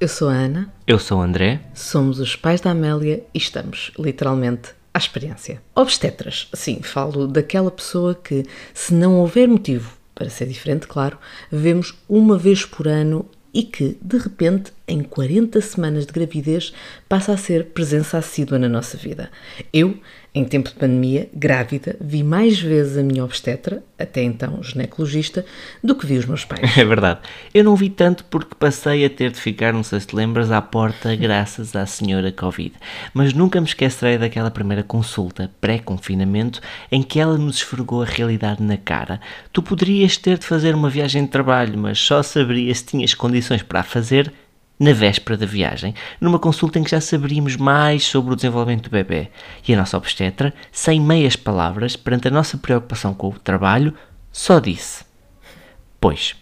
eu sou a Ana. Eu sou o André. Somos os pais da Amélia e estamos, literalmente, à experiência. Obstetras, sim, falo daquela pessoa que, se não houver motivo para ser diferente, claro, vemos uma vez por ano e que, de repente, em 40 semanas de gravidez, passa a ser presença assídua na nossa vida. Eu, em tempo de pandemia, grávida, vi mais vezes a minha obstetra, até então ginecologista, do que vi os meus pais. É verdade. Eu não vi tanto porque passei a ter de ficar, não sei se te lembras, à porta graças à senhora Covid. Mas nunca me esquecerei daquela primeira consulta, pré-confinamento, em que ela nos esfregou a realidade na cara. Tu poderias ter de fazer uma viagem de trabalho, mas só saberias se tinhas condições para a fazer na véspera da viagem, numa consulta em que já saberíamos mais sobre o desenvolvimento do bebê. E a nossa obstetra, sem meias palavras, perante a nossa preocupação com o trabalho, só disse: Pois,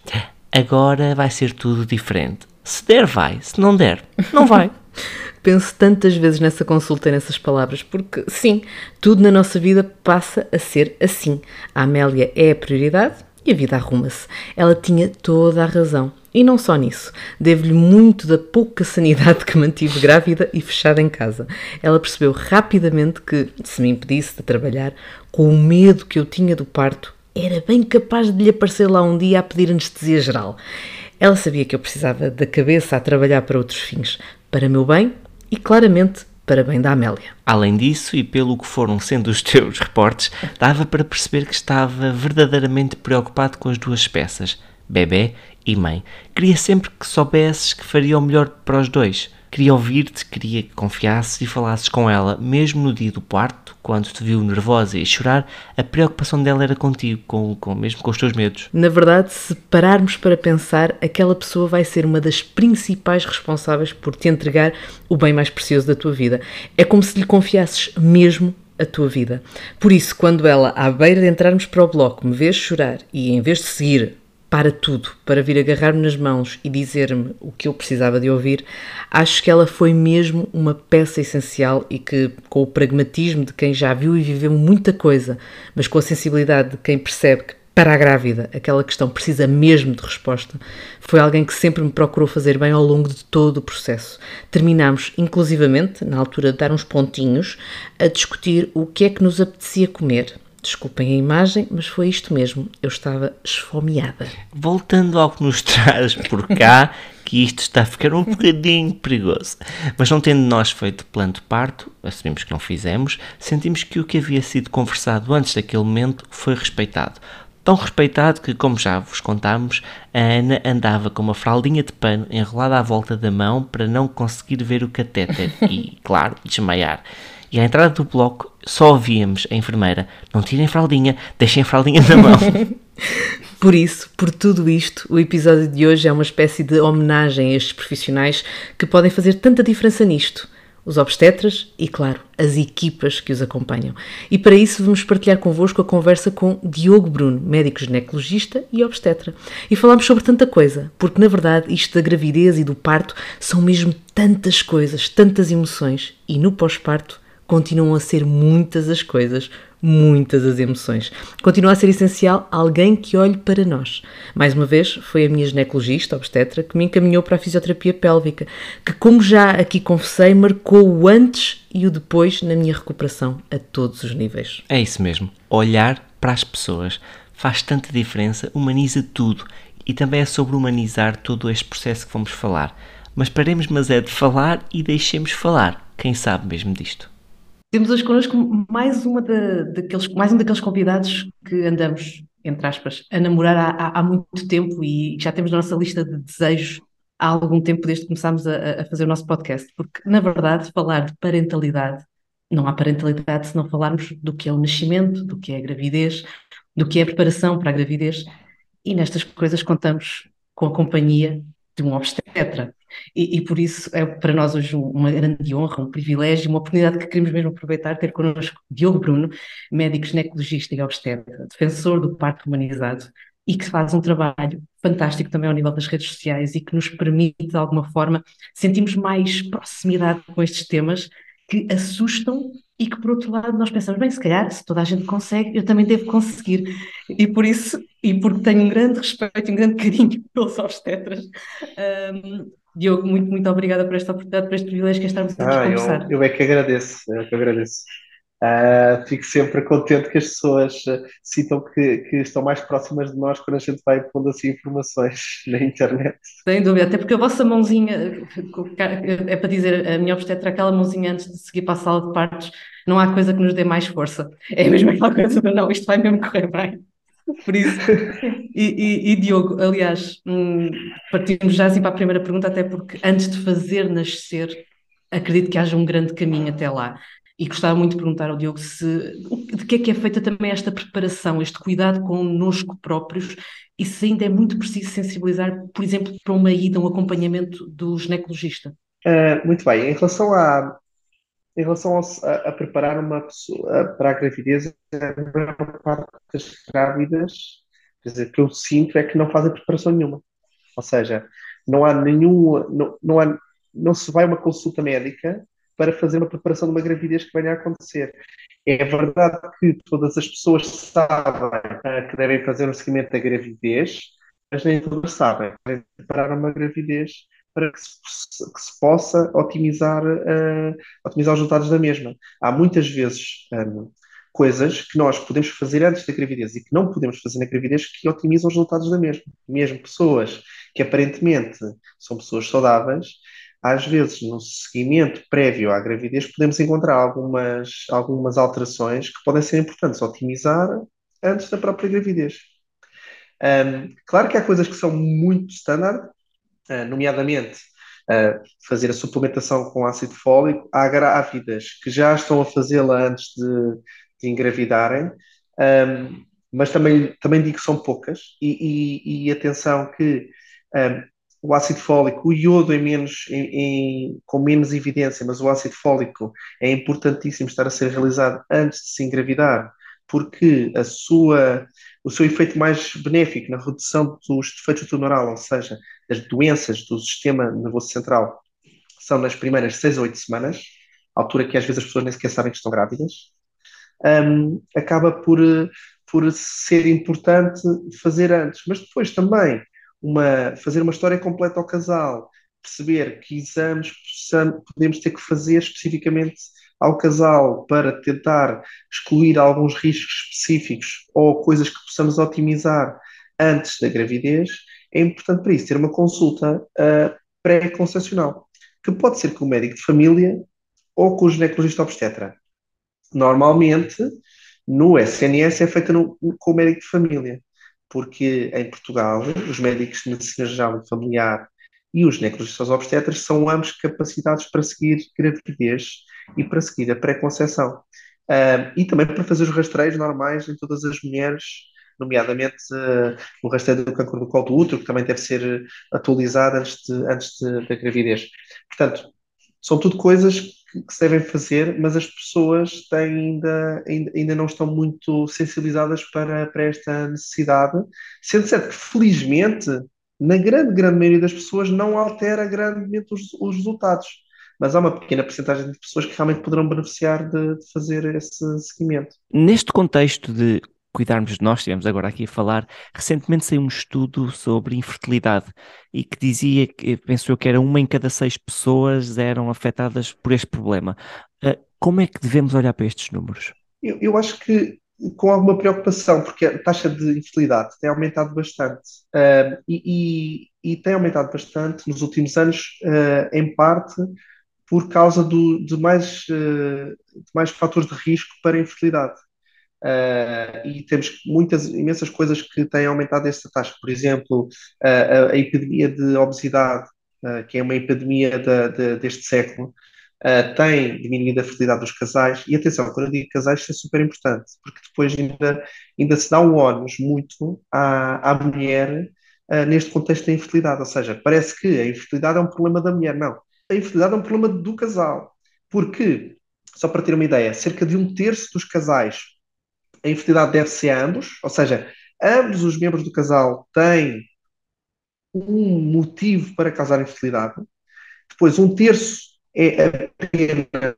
agora vai ser tudo diferente. Se der, vai. Se não der, não vai. Penso tantas vezes nessa consulta e nessas palavras, porque sim, tudo na nossa vida passa a ser assim. A Amélia é a prioridade e a vida arruma-se. Ela tinha toda a razão. E não só nisso, devo-lhe muito da pouca sanidade que mantive grávida e fechada em casa. Ela percebeu rapidamente que, se me impedisse de trabalhar, com o medo que eu tinha do parto, era bem capaz de lhe aparecer lá um dia a pedir anestesia geral. Ela sabia que eu precisava da cabeça a trabalhar para outros fins, para meu bem e claramente para bem da Amélia. Além disso, e pelo que foram sendo os teus reportes, dava para perceber que estava verdadeiramente preocupado com as duas peças, bebê e mãe. Queria sempre que soubesses que faria o melhor para os dois. Queria ouvir-te, queria que confiasses e falasses com ela, mesmo no dia do parto, quando te viu nervosa e chorar, a preocupação dela era contigo, com, com, mesmo com os teus medos. Na verdade, se pararmos para pensar, aquela pessoa vai ser uma das principais responsáveis por te entregar o bem mais precioso da tua vida. É como se lhe confiasses mesmo a tua vida. Por isso, quando ela, à beira de entrarmos para o bloco, me vês chorar e em vez de seguir para tudo, para vir agarrar-me nas mãos e dizer-me o que eu precisava de ouvir, acho que ela foi mesmo uma peça essencial e que, com o pragmatismo de quem já viu e viveu muita coisa, mas com a sensibilidade de quem percebe que para a grávida aquela questão precisa mesmo de resposta, foi alguém que sempre me procurou fazer bem ao longo de todo o processo. Terminámos, inclusivamente, na altura de dar uns pontinhos, a discutir o que é que nos apetecia comer Desculpem a imagem, mas foi isto mesmo. Eu estava esfomeada. Voltando ao que nos traz por cá, que isto está a ficar um bocadinho perigoso. Mas não tendo nós feito plano de parto, assumimos que não fizemos, sentimos que o que havia sido conversado antes daquele momento foi respeitado. Tão respeitado que, como já vos contámos, a Ana andava com uma fraldinha de pano enrolada à volta da mão para não conseguir ver o catéter e, claro, desmaiar. E à entrada do bloco só ouvíamos a enfermeira: Não tirem fraldinha, deixem fraldinha na mão. Por isso, por tudo isto, o episódio de hoje é uma espécie de homenagem a estes profissionais que podem fazer tanta diferença nisto. Os obstetras e, claro, as equipas que os acompanham. E para isso vamos partilhar convosco a conversa com Diogo Bruno, médico ginecologista e obstetra. E falamos sobre tanta coisa, porque na verdade isto da gravidez e do parto são mesmo tantas coisas, tantas emoções. E no pós-parto continuam a ser muitas as coisas, muitas as emoções. Continua a ser essencial alguém que olhe para nós. Mais uma vez, foi a minha ginecologista, obstetra, que me encaminhou para a fisioterapia pélvica, que, como já aqui confessei, marcou o antes e o depois na minha recuperação a todos os níveis. É isso mesmo. Olhar para as pessoas faz tanta diferença, humaniza tudo e também é sobre humanizar todo este processo que vamos falar. Mas paremos, mas é de falar e deixemos falar. Quem sabe mesmo disto? Temos hoje connosco mais, uma daqueles, mais um daqueles convidados que andamos, entre aspas, a namorar há, há, muito tempo e já temos na nossa lista de desejos há algum tempo desde que começámos a, a fazer o nosso podcast, porque na verdade falar de parentalidade, não há parentalidade se não falarmos do que é o nascimento, do que é a gravidez, do que é a preparação para a gravidez e nestas coisas contamos com a companhia de um obstetra. E, e, por isso é para nós hoje uma grande honra, um privilégio, uma oportunidade que queremos mesmo aproveitar, ter connosco Diogo Bruno, médico ginecologista e obstetra, defensor do parto humanizado e que faz um trabalho fantástico também ao nível das redes sociais e que nos permite, de alguma forma, sentirmos mais proximidade com estes temas que assustam e que, por outro lado, nós pensamos, bem, se calhar, se toda a gente consegue, eu também devo conseguir. E por isso, e porque tenho um grande respeito um grande carinho pelos obstetras, um, Diogo, muito, muito obrigada por esta oportunidade, por este privilégio que estarmos aqui a Ah, conversar. eu, eu é que agradeço, eu é que agradeço. Ah, fico sempre contente que as pessoas ah, sintam que, que estão mais próximas de nós quando a gente vai pondo assim informações na internet. Sem dúvida, até porque a vossa mãozinha, é para dizer, a minha obstetra, aquela mãozinha antes de seguir para a sala de partos, não há coisa que nos dê mais força. É mesmo aquela coisa não, isto vai mesmo correr bem. Por isso, e, e, e Diogo, aliás, hum, partimos já assim para a primeira pergunta, até porque antes de fazer nascer, acredito que haja um grande caminho até lá. E gostava muito de perguntar ao Diogo se, de que é que é feita também esta preparação, este cuidado connosco próprios, e se ainda é muito preciso sensibilizar, por exemplo, para uma ida, um acompanhamento do ginecologista. Uh, muito bem, em relação a, em relação a, a, preparar uma pessoa para a gravidez, a maior parte das grávidas, quer dizer, que eu sinto é que não fazem preparação nenhuma. Ou seja, não há nenhum, não, não, há, não se vai uma consulta médica para fazer uma preparação de uma gravidez que venha a acontecer. É verdade que todas as pessoas sabem uh, que devem fazer um seguimento da gravidez, mas nem todas sabem devem preparar uma gravidez para que se, que se possa otimizar, uh, otimizar os resultados da mesma. Há muitas vezes um, coisas que nós podemos fazer antes da gravidez e que não podemos fazer na gravidez que otimizam os resultados da mesma. Mesmo pessoas que aparentemente são pessoas saudáveis, às vezes no seguimento prévio à gravidez podemos encontrar algumas, algumas alterações que podem ser importantes otimizar antes da própria gravidez. Um, claro que há coisas que são muito standard, nomeadamente uh, fazer a suplementação com ácido fólico. Há grávidas que já estão a fazê-la antes de, de engravidarem, um, mas também, também digo que são poucas. E, e, e atenção que um, o ácido fólico, o iodo é menos, em, em, com menos evidência, mas o ácido fólico é importantíssimo estar a ser realizado antes de se engravidar, porque a sua, o seu efeito mais benéfico na redução dos defeitos tumoral, ou seja, das doenças do sistema nervoso central, são nas primeiras 6 a 8 semanas, altura que às vezes as pessoas nem sequer sabem que estão grávidas, um, acaba por, por ser importante fazer antes. Mas depois também uma, fazer uma história completa ao casal, perceber que exames podemos ter que fazer especificamente ao casal para tentar excluir alguns riscos específicos ou coisas que possamos otimizar antes da gravidez, é importante para isso ter uma consulta uh, pré-concepcional, que pode ser com o médico de família ou com o ginecologista obstetra. Normalmente, no SNS é feita no, com o médico de família, porque em Portugal os médicos de medicina geral e familiar e os ginecologistas obstetras são ambos capacitados para seguir gravidez e para seguir a pré-conceição. Uh, e também para fazer os rastreios normais em todas as mulheres, nomeadamente uh, o rastreio do câncer do colo do útero, que também deve ser atualizado antes, de, antes de, da gravidez. Portanto, são tudo coisas que, que, se devem fazer, mas as pessoas têm ainda, ainda, ainda não estão muito sensibilizadas para, para esta necessidade, sendo certo que, felizmente, na grande, grande maioria das pessoas não altera grandemente os, os resultados mas há uma pequena porcentagem de pessoas que realmente poderão beneficiar de, de fazer esse seguimento. Neste contexto de cuidarmos de nós, estivemos agora aqui a falar, recentemente saiu um estudo sobre infertilidade e que dizia que, penso eu, que era uma em cada seis pessoas eram afetadas por este problema. Uh, como é que devemos olhar para estes números? Eu, eu, acho que com alguma preocupação, porque a taxa de infertilidade tem aumentado bastante uh, e, e, e, tem aumentado bastante nos últimos anos, uh, em parte por causa do, de, mais, uh, de mais fatores de risco para a infertilidade. Uh, e temos muitas, imensas coisas que têm aumentado esta taxa. Por exemplo, a, a, epidemia de obesidade, que é uma epidemia de, de, deste século, tem diminuído a fertilidade dos casais. E atenção, quando eu digo casais, isso é super importante, porque depois ainda, ainda se dá um ónus muito à, à mulher neste contexto da infertilidade. Ou seja, parece que a infertilidade é um problema da mulher. Não a infidelidade é um problema do casal. Porque, só para ter uma ideia, cerca de um terço dos casais, a infidelidade deve ser a ambos, ou seja, ambos os membros do casal têm um motivo para causar infidelidade. Depois, um terço é apenas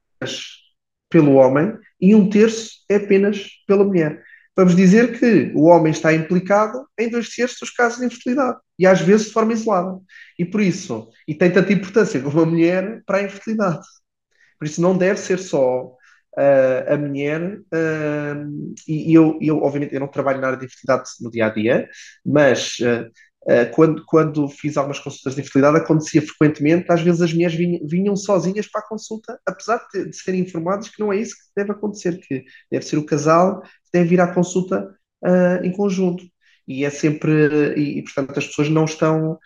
pelo homem e um terço é apenas pela mulher. vamos dizer que o homem está implicado em dois terços dos casos de infertilidade, e às vezes de forma isolada. E por isso, e tem tanta importância como a mulher para a infertilidade. Por isso não deve ser só uh, a mulher, uh, e eu, eu, obviamente, eu não trabalho na área de infertilidade no dia a dia, mas uh, quando, quando fiz algumas consultas de infertilidade, acontecia frequentemente, às vezes as mulheres vinham, vinham sozinhas para a consulta, apesar de, de, serem informadas que não é isso que deve acontecer, que deve ser o casal que deve ir à consulta em conjunto. E é sempre, e, e portanto as pessoas não estão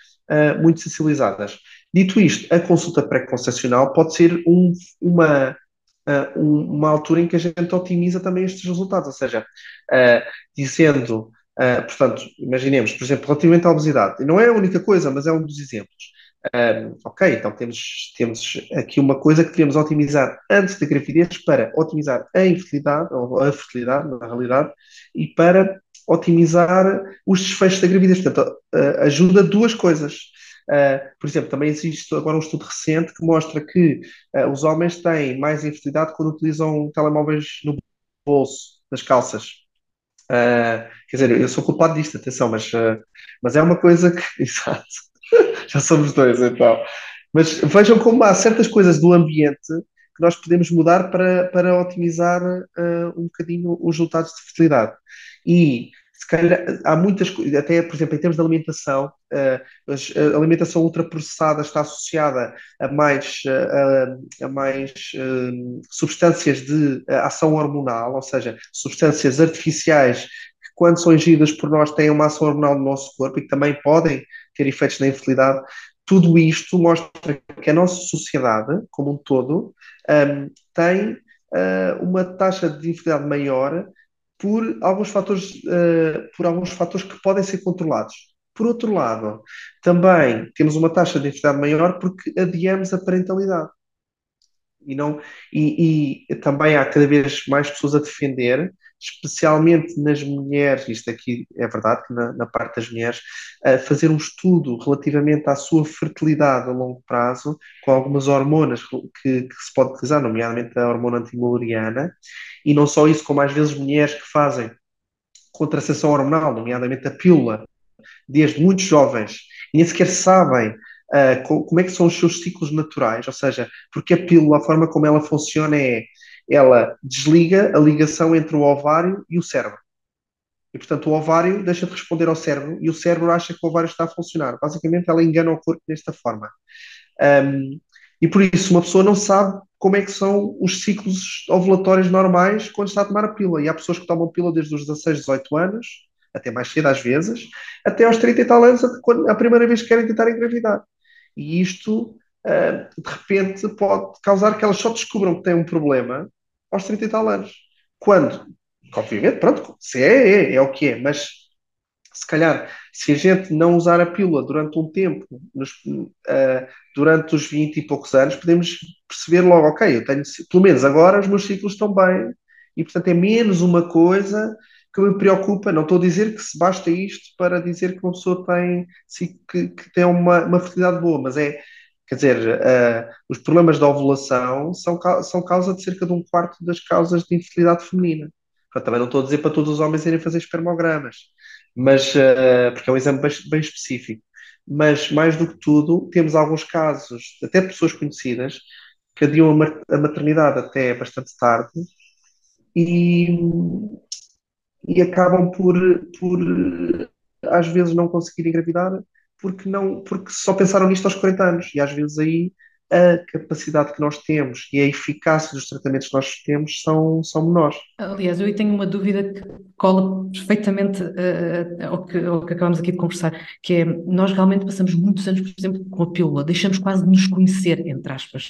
muito sensibilizadas. Dito isto, a consulta pré-concepcional pode ser um, uma, uh, uma altura em que a gente otimiza também estes resultados, ou seja, uh, dizendo, uh, portanto, imaginemos, por exemplo, relativamente à obesidade, não é a única coisa, mas é um dos exemplos. ok, então temos, temos aqui uma coisa que devemos otimizar antes da gravidez para otimizar a infertilidade, ou a fertilidade, na realidade, e para otimizar os desfechos da gravidez. Portanto, ajuda duas coisas. Uh, por exemplo, também existe agora um estudo recente que mostra que uh, os homens têm mais infertilidade quando utilizam telemóveis no bolso, nas calças. Uh, quer dizer, eu sou culpado disto, atenção, mas, mas é uma coisa que. Exato. Já somos dois, então. Mas vejam como há certas coisas do ambiente que nós podemos mudar para, para otimizar um bocadinho os resultados de fertilidade. E se calhar há muitas coisas, até por exemplo, em termos de alimentação, uh, a alimentação ultraprocessada está associada a mais, uh, a mais uh, substâncias de ação hormonal, ou seja, substâncias artificiais que, quando são ingeridas por nós, têm uma ação hormonal no nosso corpo e que também podem ter efeitos na infertilidade. Tudo isto mostra que a nossa sociedade, como um todo, tem uma taxa de infertilidade maior por alguns fatores, uh, por alguns fatores que podem ser controlados. Por outro lado, também temos uma taxa de infertilidade maior porque adiamos a parentalidade. E, não, e, e, também há cada vez mais pessoas a defender, especialmente nas mulheres, isto aqui é verdade, na, na parte das mulheres, a fazer um estudo relativamente à sua fertilidade a longo prazo, com algumas hormonas que, que se pode utilizar, nomeadamente a hormona antimuleriana, e não só isso, como às vezes mulheres que fazem contracepção hormonal, nomeadamente a pílula, desde muito jovens, e nem sequer sabem uh, como é que são os seus ciclos naturais, ou seja, porque a pílula, a forma como ela funciona é, ela desliga a ligação entre o ovário e o cérebro. E, portanto, o ovário deixa de responder ao cérebro e o cérebro acha que o ovário está a funcionar. Basicamente, ela engana o corpo desta forma. Um, e por isso, uma pessoa não sabe como é que são os ciclos ovulatórios normais quando está a tomar a pílula. E há pessoas que tomam pílula desde os 16, 18 anos, até mais cedo às vezes, até aos 30 e tal anos, quando, a primeira vez que querem tentar engravidar. E isto, uh, de repente, pode causar que elas só descubram que têm um problema aos 30 e tal anos. Quando, obviamente, pronto, se é, é, é o que é, mas se calhar, se a gente não usar a pílula durante um tempo, nos, uh, durante os 20 e poucos anos, podemos perceber logo, ok, eu tenho, pelo menos agora os meus ciclos estão bem, e portanto é menos uma coisa que me preocupa. Não estou a dizer que se basta isto para dizer que uma pessoa tem, que, que tem uma, uma fertilidade boa, mas é, quer dizer, uh, os problemas da ovulação são, são causa de cerca de um quarto das causas de infertilidade feminina. Portanto, também não estou a dizer para todos os homens irem fazer espermogramas mas uh, porque é um exame bem, bem, específico. Mas mais do que tudo, temos alguns casos, até pessoas conhecidas, que adiam a maternidade até bastante tarde e, e acabam por, por às vezes não conseguir engravidar porque não porque só pensaram nisto aos 40 anos e às vezes aí a capacidade que nós temos e a eficácia dos tratamentos que nós temos são, são menores. Aliás, eu tenho uma dúvida que cola perfeitamente uh, ao, que, ao que acabamos aqui de conversar, que é, nós realmente passamos muitos anos, por exemplo, com a pílula, deixamos quase de nos conhecer, entre aspas,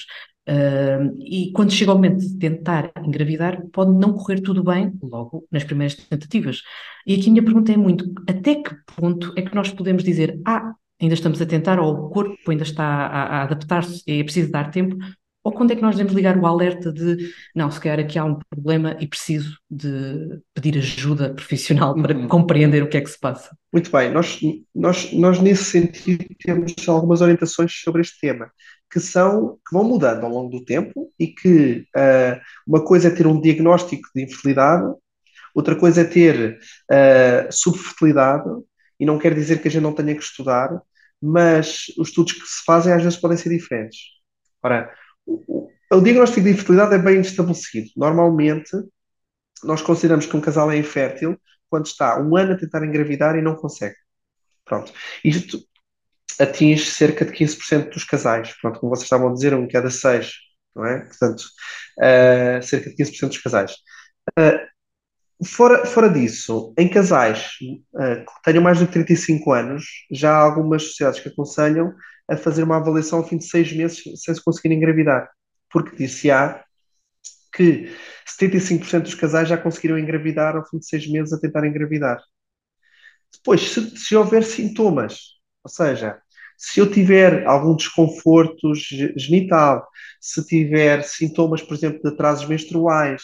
uh, e quando chega o momento de tentar engravidar, pode não correr tudo bem logo nas primeiras tentativas. E aqui a minha pergunta é muito, até que ponto é que nós podemos dizer, ah, ainda estamos a tentar, ou o corpo ainda está a, a adaptar-se e é preciso dar tempo, ou quando é que nós devemos ligar o alerta de não, se calhar aqui há um problema e preciso de pedir ajuda profissional para uhum. compreender o que é que se passa? Muito bem, nós, nós, nós nesse sentido temos algumas orientações sobre este tema, que são, que vão mudando ao longo do tempo e que uh, uma coisa é ter um diagnóstico de infertilidade, outra coisa é ter uh, subfertilidade, e não quer dizer que a gente não tenha que estudar, mas os estudos que se fazem às vezes podem ser diferentes. Ora, o, o diagnóstico de infertilidade é bem estabelecido. Normalmente, nós consideramos que um casal é infértil quando está um ano a tentar engravidar e não consegue. Pronto. Isto atinge cerca de 15% dos casais. Pronto, como vocês estavam a dizer, um cada seis, não é? Portanto, uh, cerca de 15% dos casais. Uh, fora, fora disso, em casais uh, que tenham mais de 35 anos, já há algumas sociedades que aconselham a fazer uma avaliação ao fim de seis meses sem se conseguir engravidar. Porque disse-á que 75% dos casais já conseguiram engravidar ao fim de seis meses a tentar engravidar. Depois, se, se houver sintomas, ou seja, se eu tiver algum desconforto genital, se tiver sintomas, por exemplo, de atrasos menstruais,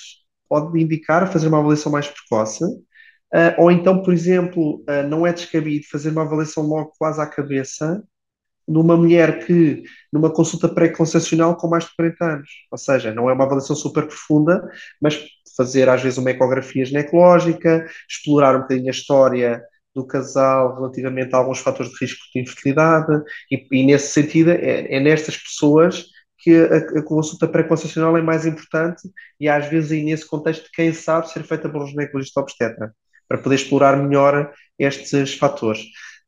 pode indicar fazer uma avaliação mais precoce. Uh, ou então, por exemplo, uh, não é descabido fazer uma avaliação logo quase à cabeça numa mulher que, numa consulta pré-concepcional com mais de 40 anos. Ou seja, não é uma avaliação super profunda, mas fazer às vezes uma ecografia ginecológica, explorar um bocadinho a história do casal relativamente a alguns fatores de risco de infertilidade, e, e nesse sentido é, é, nestas pessoas que a, a consulta pré-concepcional é mais importante e às vezes aí nesse contexto quem sabe ser feita por um ginecologista obstetra, para poder explorar melhor estes fatores.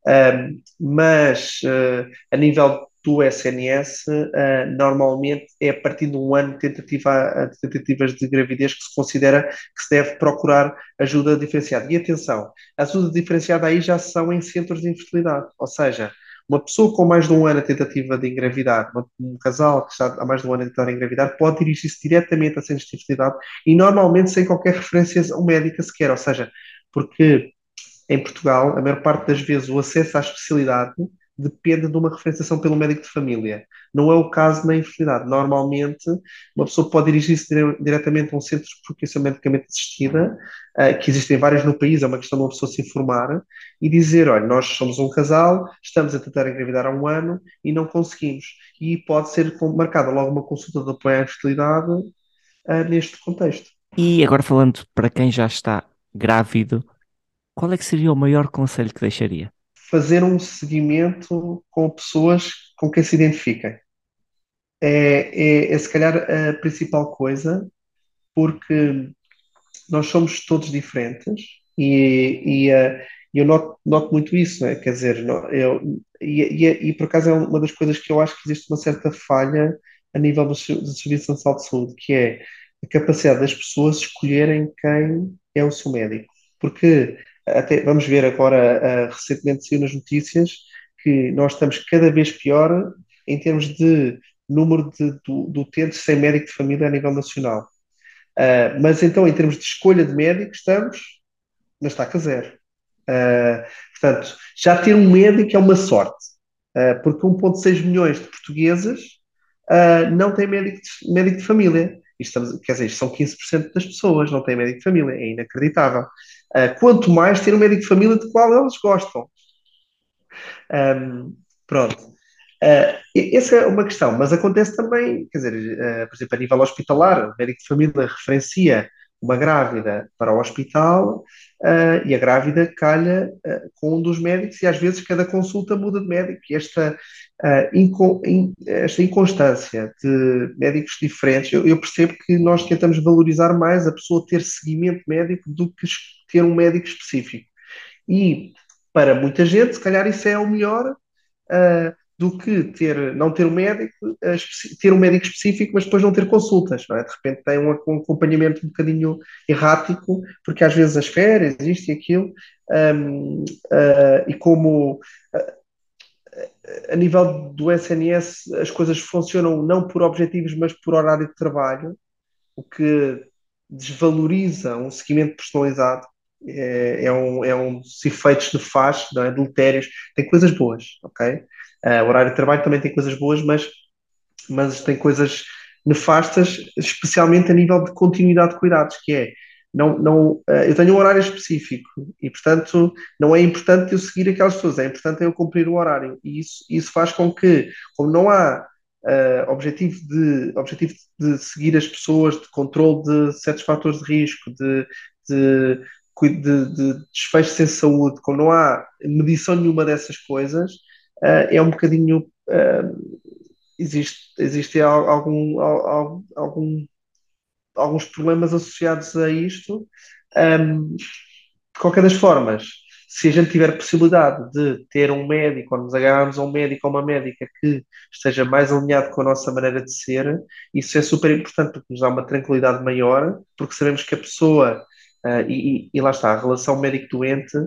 Um, mas uh, a nível do SNS, uh, normalmente é a partir de um ano de, tentativa, de tentativas de gravidez que se considera que se deve procurar ajuda diferenciada. E atenção, a ajuda diferenciada aí já são em centros de infertilidade, ou seja, uma pessoa com mais de um ano a tentativa de engravidar, um casal que está há mais de um ano a tentar engravidar, pode dirigir-se diretamente a centros de infertilidade e normalmente sem qualquer referência a um médico sequer, ou seja, porque em Portugal, a maior parte das vezes o acesso à especialidade depende de uma referenciação pelo médico de família. Não é o caso na infertilidade. Normalmente, uma pessoa pode dirigir-se diretamente a um centro de procriação medicamente assistida, uh, que existem vários no país, é uma questão de uma pessoa se informar e dizer: olha, nós somos um casal, estamos a tentar engravidar há um ano e não conseguimos. E pode ser marcada logo uma consulta de apoio à infertilidade uh, neste contexto. E agora falando para quem já está grávido, qual é que seria o maior conselho que deixaria? Fazer um seguimento com pessoas com quem se identifiquem. É, é, é se calhar a principal coisa, porque nós somos todos diferentes e, e uh, eu noto, noto, muito isso, né? quer dizer, eu, e, e, e, por acaso é uma das coisas que eu acho que existe uma certa falha a nível do, do Serviço Nacional de Saúde, que é a capacidade das pessoas escolherem quem é o seu médico. Porque até vamos ver agora, uh, recentemente saiu nas notícias que nós estamos cada vez pior em termos de número de, de, de utentes sem médico de família a nível nacional. Uh, mas então, em termos de escolha de médico, estamos na estaca zero. Uh, portanto, já ter um médico é uma sorte, uh, porque 1,6 milhões de portugueses não têm médico de, médico de família. Estamos, quer dizer, são 15% das pessoas não têm médico de família, é inacreditável. Uh, quanto mais ter um médico de família de qual eles gostam. Um, pronto. Uh, essa é uma questão, mas acontece também, quer dizer, uh, por exemplo, a nível hospitalar, o médico de família referencia uma grávida para o hospital uh, e a grávida calha uh, com um dos médicos e às vezes cada consulta muda de médico. E esta, uh, inco in, esta inconstância de médicos diferentes, eu, eu, percebo que nós tentamos valorizar mais a pessoa ter seguimento médico do que ter um médico específico. E para muita gente, se calhar isso é o melhor. Do que ter, não ter um médico, eh, ter um médico específico, mas depois não ter consultas, não é? De repente tem um acompanhamento um bocadinho errático, porque às vezes as férias, isto e aquilo, um, uh, eh, e como uh, a nível do SNS as coisas funcionam não por objetivos, mas por horário de trabalho, o que desvaloriza um seguimento personalizado, é, é, um, é um efeitos nefastos, não é? Deletérios, tem coisas boas, ok? Uh, o horário de trabalho também tem coisas boas, mas, mas tem coisas nefastas, especialmente a nível de continuidade de cuidados, que é não, não, uh, eu tenho um horário específico e, portanto, não é importante eu seguir aquelas pessoas, é importante eu cumprir o horário. E isso, isso faz com que, como não há uh, objetivo, de, objetivo de seguir as pessoas, de controle de certos fatores de risco, de, de, de, de desfecho sem saúde, quando não há medição nenhuma dessas coisas, é um bocadinho. Uh, existe, existe algum, algum, alguns problemas associados a isto. Um, de qualquer das formas, se a gente tiver possibilidade de ter um médico, ou nos agarrarmos a um médico ou uma médica que esteja mais alinhado com a nossa maneira de ser, isso é super importante porque nos dá uma tranquilidade maior, porque sabemos que a pessoa, uh, e, e, lá está, a relação médico-doente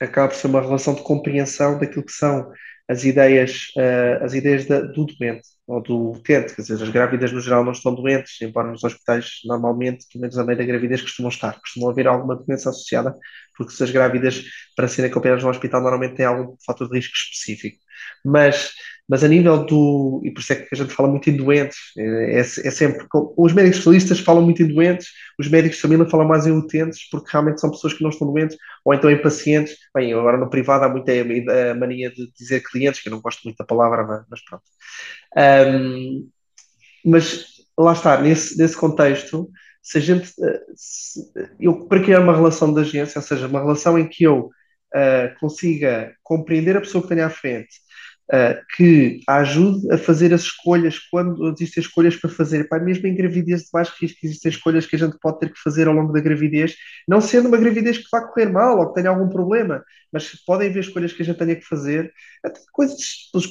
acaba por ser uma relação de compreensão daquilo que são as ideias, uh, as ideias da, do doente ou do utente, quer dizer, as grávidas no geral não estão doentes, embora nos hospitais normalmente, pelo menos a meio da gravidez, costumam estar, costumam haver alguma doença associada, porque se as grávidas para serem acompanhadas no hospital normalmente têm algum fator de risco específico. Mas mas a nível do. E por isso é que a gente fala muito em doentes, é, é, é sempre. Os médicos especialistas falam muito em doentes, os médicos de família falam mais em utentes, porque realmente são pessoas que não estão doentes, ou então em pacientes. Bem, agora no privado há muita a mania de dizer clientes, que eu não gosto muito da palavra, mas pronto. Um, mas lá está, nesse, nesse contexto, se a gente. Se, eu, para criar uma relação de agência, ou seja, uma relação em que eu uh, consiga compreender a pessoa que tenho à frente uh, que ajude a fazer as escolhas quando existem escolhas para fazer. Pá, mesmo em gravidez de baixo risco, existem escolhas que a gente pode ter que fazer ao longo da gravidez, não sendo uma gravidez que vá correr mal ou que tenha algum problema, mas podem haver escolhas que a gente tenha que fazer. Até coisas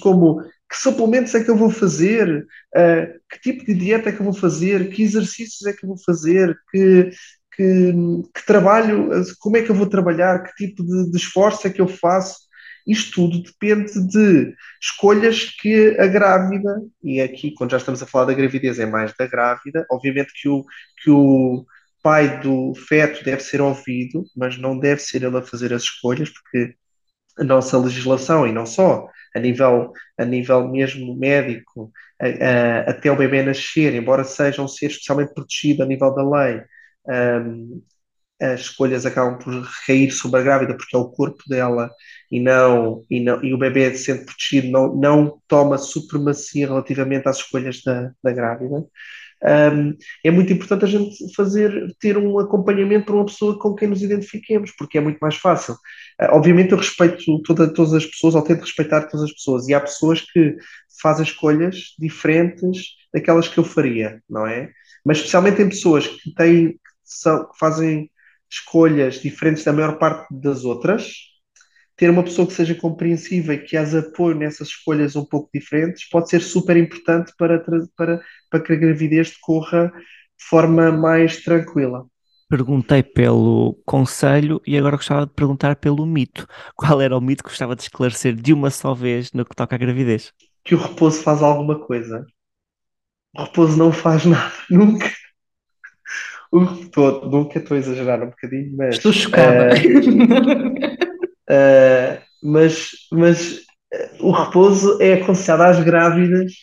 como que suplementos é que eu vou fazer, uh, que tipo de dieta é que eu vou fazer, que exercícios é que eu vou fazer, que, que, que trabalho, como é que eu vou trabalhar, que tipo de, de esforço é que eu faço isto tudo depende de escolhas que a grávida, e aqui, quando já estamos a falar da gravidez, é mais da grávida, obviamente que o, que o pai do feto deve ser ouvido, mas não deve ser ele a fazer as escolhas, porque a nossa legislação, e não só, a nível, a nível mesmo médico, a, a, até o bebê nascer, embora seja um ser especialmente protegido a nível da lei, um, as escolhas acabam por recair sobre a grávida porque é o corpo dela e não e não e o bebê sendo protegido não não toma supremacia relativamente às escolhas da, da grávida. Um, é muito importante a gente fazer ter um acompanhamento para uma pessoa com quem nos identifiquemos porque é muito mais fácil. Uh, obviamente eu respeito toda, todas as pessoas ou tento respeitar todas as pessoas e há pessoas que fazem escolhas diferentes daquelas que eu faria não é? Mas especialmente em pessoas que têm que, são, que fazem escolhas diferentes da maior parte das outras, ter uma pessoa que seja compreensiva e que as apoie nessas escolhas um pouco diferentes pode ser super importante para, para, para que a gravidez decorra de forma mais tranquila. Perguntei pelo conselho e agora gostava de perguntar pelo mito. Qual era o mito que gostava de esclarecer de uma só vez no que toca à gravidez? Que o repouso faz alguma coisa. O repouso não faz nada, nunca. Estou, nunca estou a exagerar um bocadinho, mas. Estou chocada. Uh, uh, mas mas uh, o repouso é aconselhado às grávidas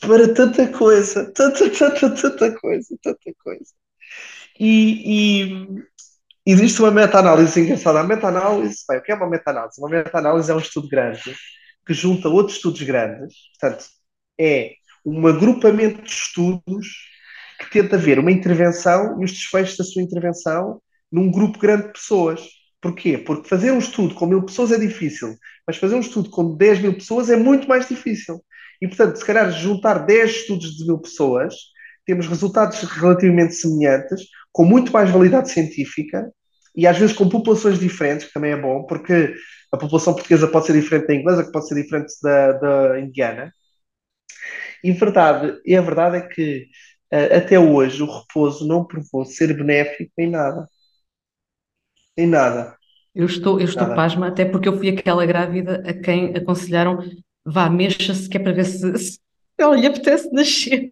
para tanta coisa, tanta, tanta, tanta coisa, tanta coisa. E, e existe uma meta-análise engraçada. A meta-análise, o que é uma meta-análise? Uma meta-análise é um estudo grande que junta outros estudos grandes, portanto, é um agrupamento de estudos que tenta ver uma intervenção e os desfechos da sua intervenção num grupo grande de pessoas. Porquê? Porque fazer um estudo com mil pessoas é difícil, mas fazer um estudo com 10 mil pessoas é muito mais difícil. E, portanto, se calhar juntar 10 estudos de mil pessoas, temos resultados relativamente semelhantes, com muito mais validade científica e às vezes com populações diferentes, que também é bom, porque a população portuguesa pode ser diferente da inglesa, que pode ser diferente da, da indiana. E verdade, e a verdade é que até hoje o repouso não provou ser benéfico em nada. Em nada. Eu estou, eu estou pasma, até porque eu fui aquela grávida a quem aconselharam vá, mexa-se, que é para ver se, se ela lhe apetece nascer.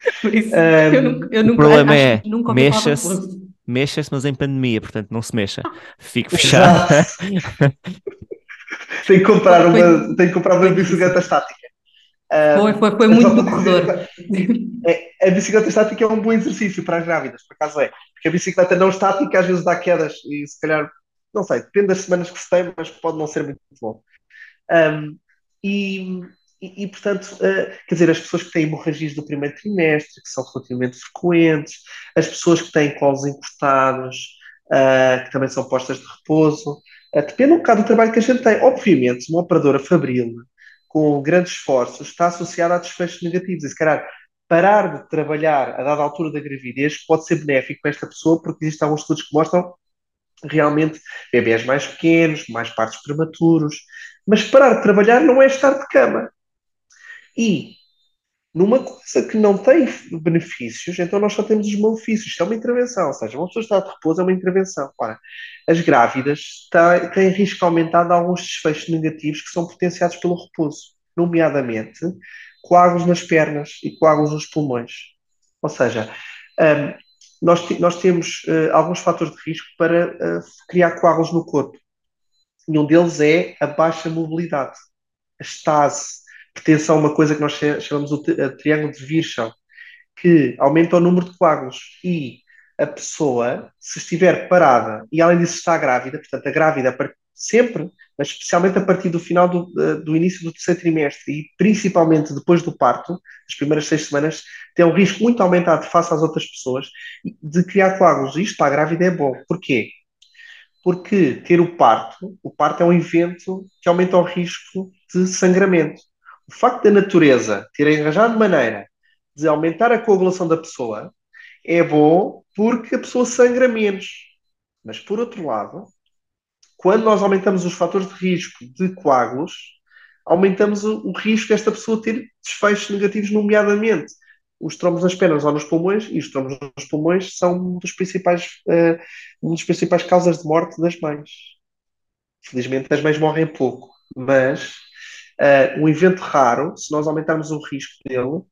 Por isso, um, eu nunca, eu nunca, o problema é, mexa-se, mexa-se, mas em pandemia, portanto não se mexa. Fique fechado. tem que comprar uma, tem que comprar uma bicicleta estática. Foi, foi, foi muito no corredor. É, a bicicleta estática é um bom exercício para as grávidas, por acaso é. Porque a bicicleta não estática às vezes dá quedas e se calhar, não sei, depende das semanas que se tem, mas pode não ser muito bom. Um, e, e, e, portanto, uh, quer dizer, as pessoas que têm hemorragias do primeiro trimestre, que são relativamente frequentes, as pessoas que têm colos encurtados, uh, que também são postas de repouso, uh, depende um bocado do trabalho que a gente tem. Obviamente, uma operadora fabril com grandes esforços está associada a desfechos negativos. E se calhar parar de trabalhar a dada altura da gravidez pode ser benéfico para esta pessoa, porque existem alguns estudos que mostram realmente bebês mais pequenos, mais partos prematuros. Mas parar de trabalhar não é estar de cama. E numa coisa que não tem benefícios, então nós só temos os malefícios. Isto é uma intervenção, ou seja, uma pessoa está de repouso é uma intervenção. Ora, as grávidas têm risco aumentado de alguns desfechos negativos que são potenciados pelo repouso, nomeadamente coágulos nas pernas e coágulos nos pulmões. Ou seja, um, nós, nós, temos uh, alguns fatores de risco para uh, criar coágulos no corpo. E um deles é a baixa mobilidade, a estase, pertence a uma coisa que nós chamamos o triângulo de Virchow, que aumenta o número de coágulos e a pessoa, se estiver parada e além disso está grávida, portanto a grávida sempre, mas especialmente a partir do final do, do início do terceiro trimestre e principalmente depois do parto, as primeiras seis semanas, tem um risco muito aumentado face às outras pessoas de criar coágulos. Isto para a grávida é bom. Porquê? Porque ter o parto, o parto é um evento que aumenta o risco de sangramento o facto da natureza ter arranjado maneira de aumentar a coagulação da pessoa é bom porque a pessoa sangra menos. Mas, por outro lado, quando nós aumentamos os fatores de risco de coágulos, aumentamos o, o risco desta pessoa ter desfechos negativos, nomeadamente os trombos nas pernas ou nos pulmões, e os trombos nos pulmões são um dos principais, uh, uma das principais causas de morte das mães. Felizmente as mães morrem pouco, mas Uh, um evento raro, se nós aumentarmos o risco dele,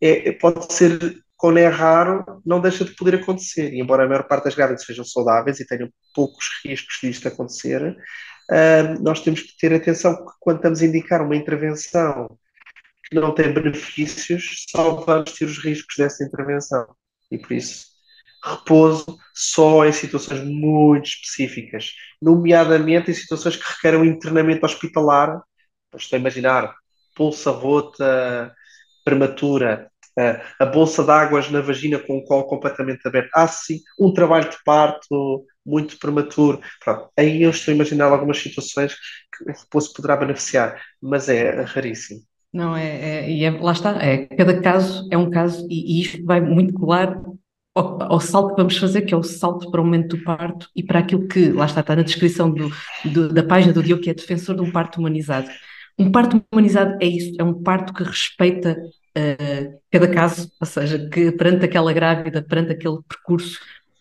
é, é, pode ser, quando é raro, não deixa de poder acontecer. E embora a maior parte das grávidas sejam saudáveis e tenham poucos riscos disto acontecer, uh, nós temos que ter atenção que quando estamos a indicar uma intervenção que não tem benefícios, só vamos ter os riscos dessa intervenção. E por isso, repouso só em situações muito específicas, nomeadamente em situações que requerem um internamento hospitalar estou a imaginar, pulsa rota prematura, a bolsa de águas na vagina com o colo completamente aberto. Há sim um trabalho de parto muito prematuro. Pronto, aí eu estou a imaginar algumas situações que o repouso poderá beneficiar, mas é raríssimo. Não, é, é, é, lá está, é, cada caso é um caso e, e isto vai muito colar ao, ao, salto que vamos fazer, que é o salto para o momento do parto e para aquilo que, lá está, está na descrição do, do, da página do Diogo, que é defensor de um parto humanizado. Um parto humanizado é isso, é um parto que respeita uh, cada caso, ou seja, que perante aquela grávida, perante aquele percurso,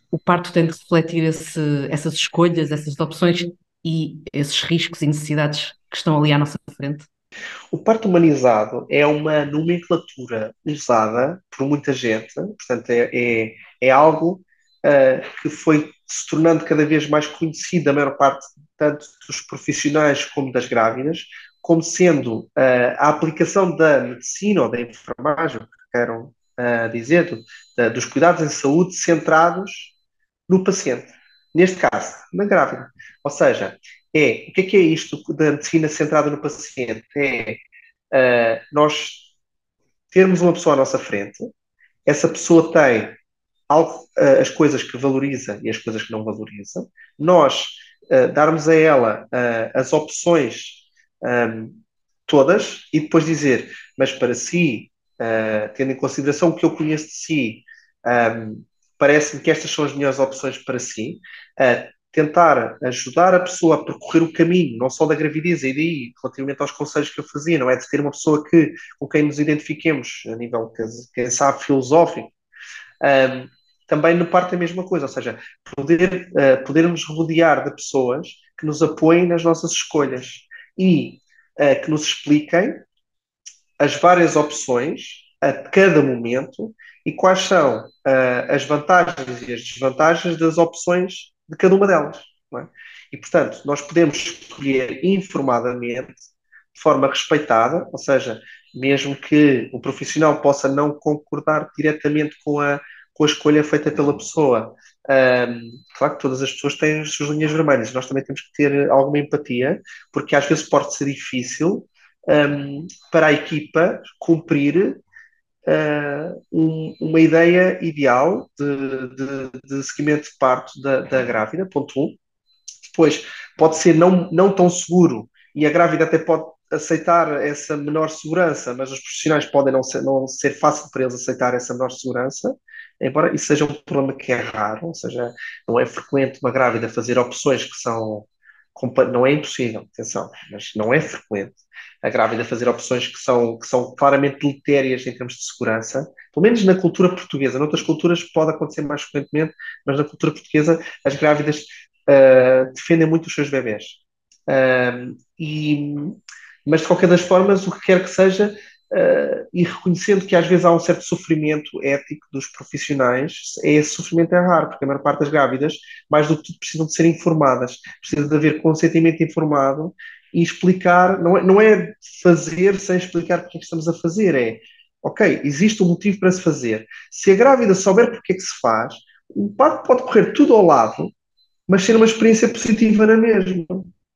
o parto tem de refletir esse, essas escolhas, essas opções e esses riscos e necessidades que estão ali à nossa frente. O parto humanizado é uma nomenclatura usada por muita gente, portanto, é, é, é algo uh, que foi se tornando cada vez mais conhecido da maior parte tanto dos profissionais como das grávidas, como sendo uh, a aplicação da medicina ou da enfermagem, que queiram uh, dizer, do, dos cuidados em saúde centrados no paciente. Neste caso, na grávida. Ou seja, é, o que é que é isto da medicina centrada no paciente? É uh, nós termos uma pessoa à nossa frente, essa pessoa tem algo, uh, as coisas que valoriza e as coisas que não valoriza, nós uh, darmos a ela as opções um, todas e depois dizer, mas para si, uh, tendo em consideração o que eu conheço de si, um, parece-me que estas são as melhores opções para si. Uh, tentar ajudar a pessoa a percorrer o caminho, não só da gravidez, e daí, relativamente aos conselhos que eu fazia, não é de ter uma pessoa que, com quem nos identifiquemos a nível, quem sabe, filosófico, um, também no parte a mesma coisa, ou seja, poder, uh, podermos rodear de pessoas que nos apoiem nas nossas escolhas e uh, que nos expliquem as várias opções a cada momento e quais são uh, as vantagens e as desvantagens das opções de cada uma delas. É? E, portanto, nós podemos escolher informadamente, de forma respeitada, ou seja, mesmo que o profissional possa não concordar diretamente com a, com a escolha feita pela pessoa, um, claro que todas as pessoas têm as suas linhas vermelhas, nós também temos que ter alguma empatia, porque às vezes pode ser difícil um, para a equipa cumprir uh, um, uma ideia ideal de, de, de, seguimento de parto da, da grávida, ponto 1. Um. Depois, pode ser não, não tão seguro e a grávida até pode aceitar essa menor segurança, mas os profissionais podem não ser, não ser fácil para eles aceitar essa menor segurança, embora isso seja um problema que é raro, ou seja, não é frequente uma grávida fazer opções que são não é impossível, atenção, mas não é frequente a grávida fazer opções que são, que são claramente deletérias em termos de segurança, pelo menos na cultura portuguesa. Noutras culturas pode acontecer mais frequentemente, mas na cultura portuguesa as grávidas uh, defendem muito os seus bebés. Uh, e, mas de qualquer das formas, o que quer que seja, uh, e reconhecendo que às vezes há um certo sofrimento ético dos profissionais, é esse sofrimento é raro, porque a maior parte das grávidas, mais do que tudo, precisam de ser informadas, precisa de haver consentimento informado e explicar, não é, não é fazer sem explicar porque é que estamos a fazer, é ok, existe um motivo para se fazer. Se a grávida souber porque é que se faz, o parto pode correr tudo ao lado, mas ser uma experiência positiva na mesma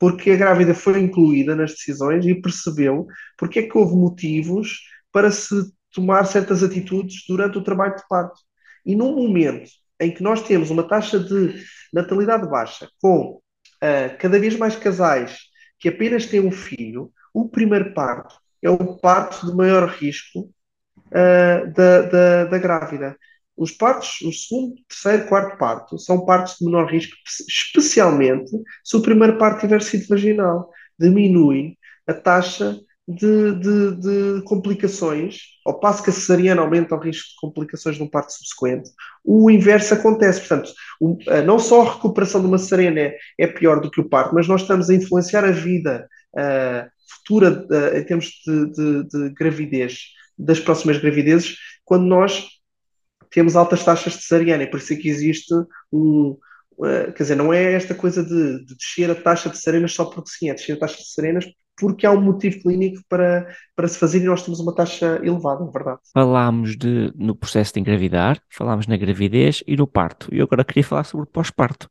porque a grávida foi incluída nas decisões e percebeu porque é que houve motivos para se tomar certas atitudes durante o trabalho de parto. E num momento em que nós temos uma taxa de natalidade baixa, com uh, cada vez mais casais que apenas têm um filho, o primeiro parto é o parto de maior risco uh, da, da, da grávida. Os partos, o segundo, terceiro, quarto parto, são partos de menor risco, especialmente se o primeiro parto tiver sido vaginal. Diminui a taxa de, de, de, complicações, ao passo que a cesariana aumenta o risco de complicações num parto subsequente, o inverso acontece. Portanto, o, não só a recuperação de uma cesariana é, é, pior do que o parto, mas nós estamos a influenciar a vida futura em termos de, de gravidez, das próximas gravidezes, quando nós temos altas taxas de cesariana, e por isso é que existe um. Uh, quer dizer, não é esta coisa de, de, descer a taxa de cesarianas só porque sim, é descer a taxa de cesarianas porque há um motivo clínico para, para se fazer e nós temos uma taxa elevada, é verdade. Falámos de, no processo de engravidar, falámos na gravidez e no parto, e eu agora queria falar sobre o pós-parto.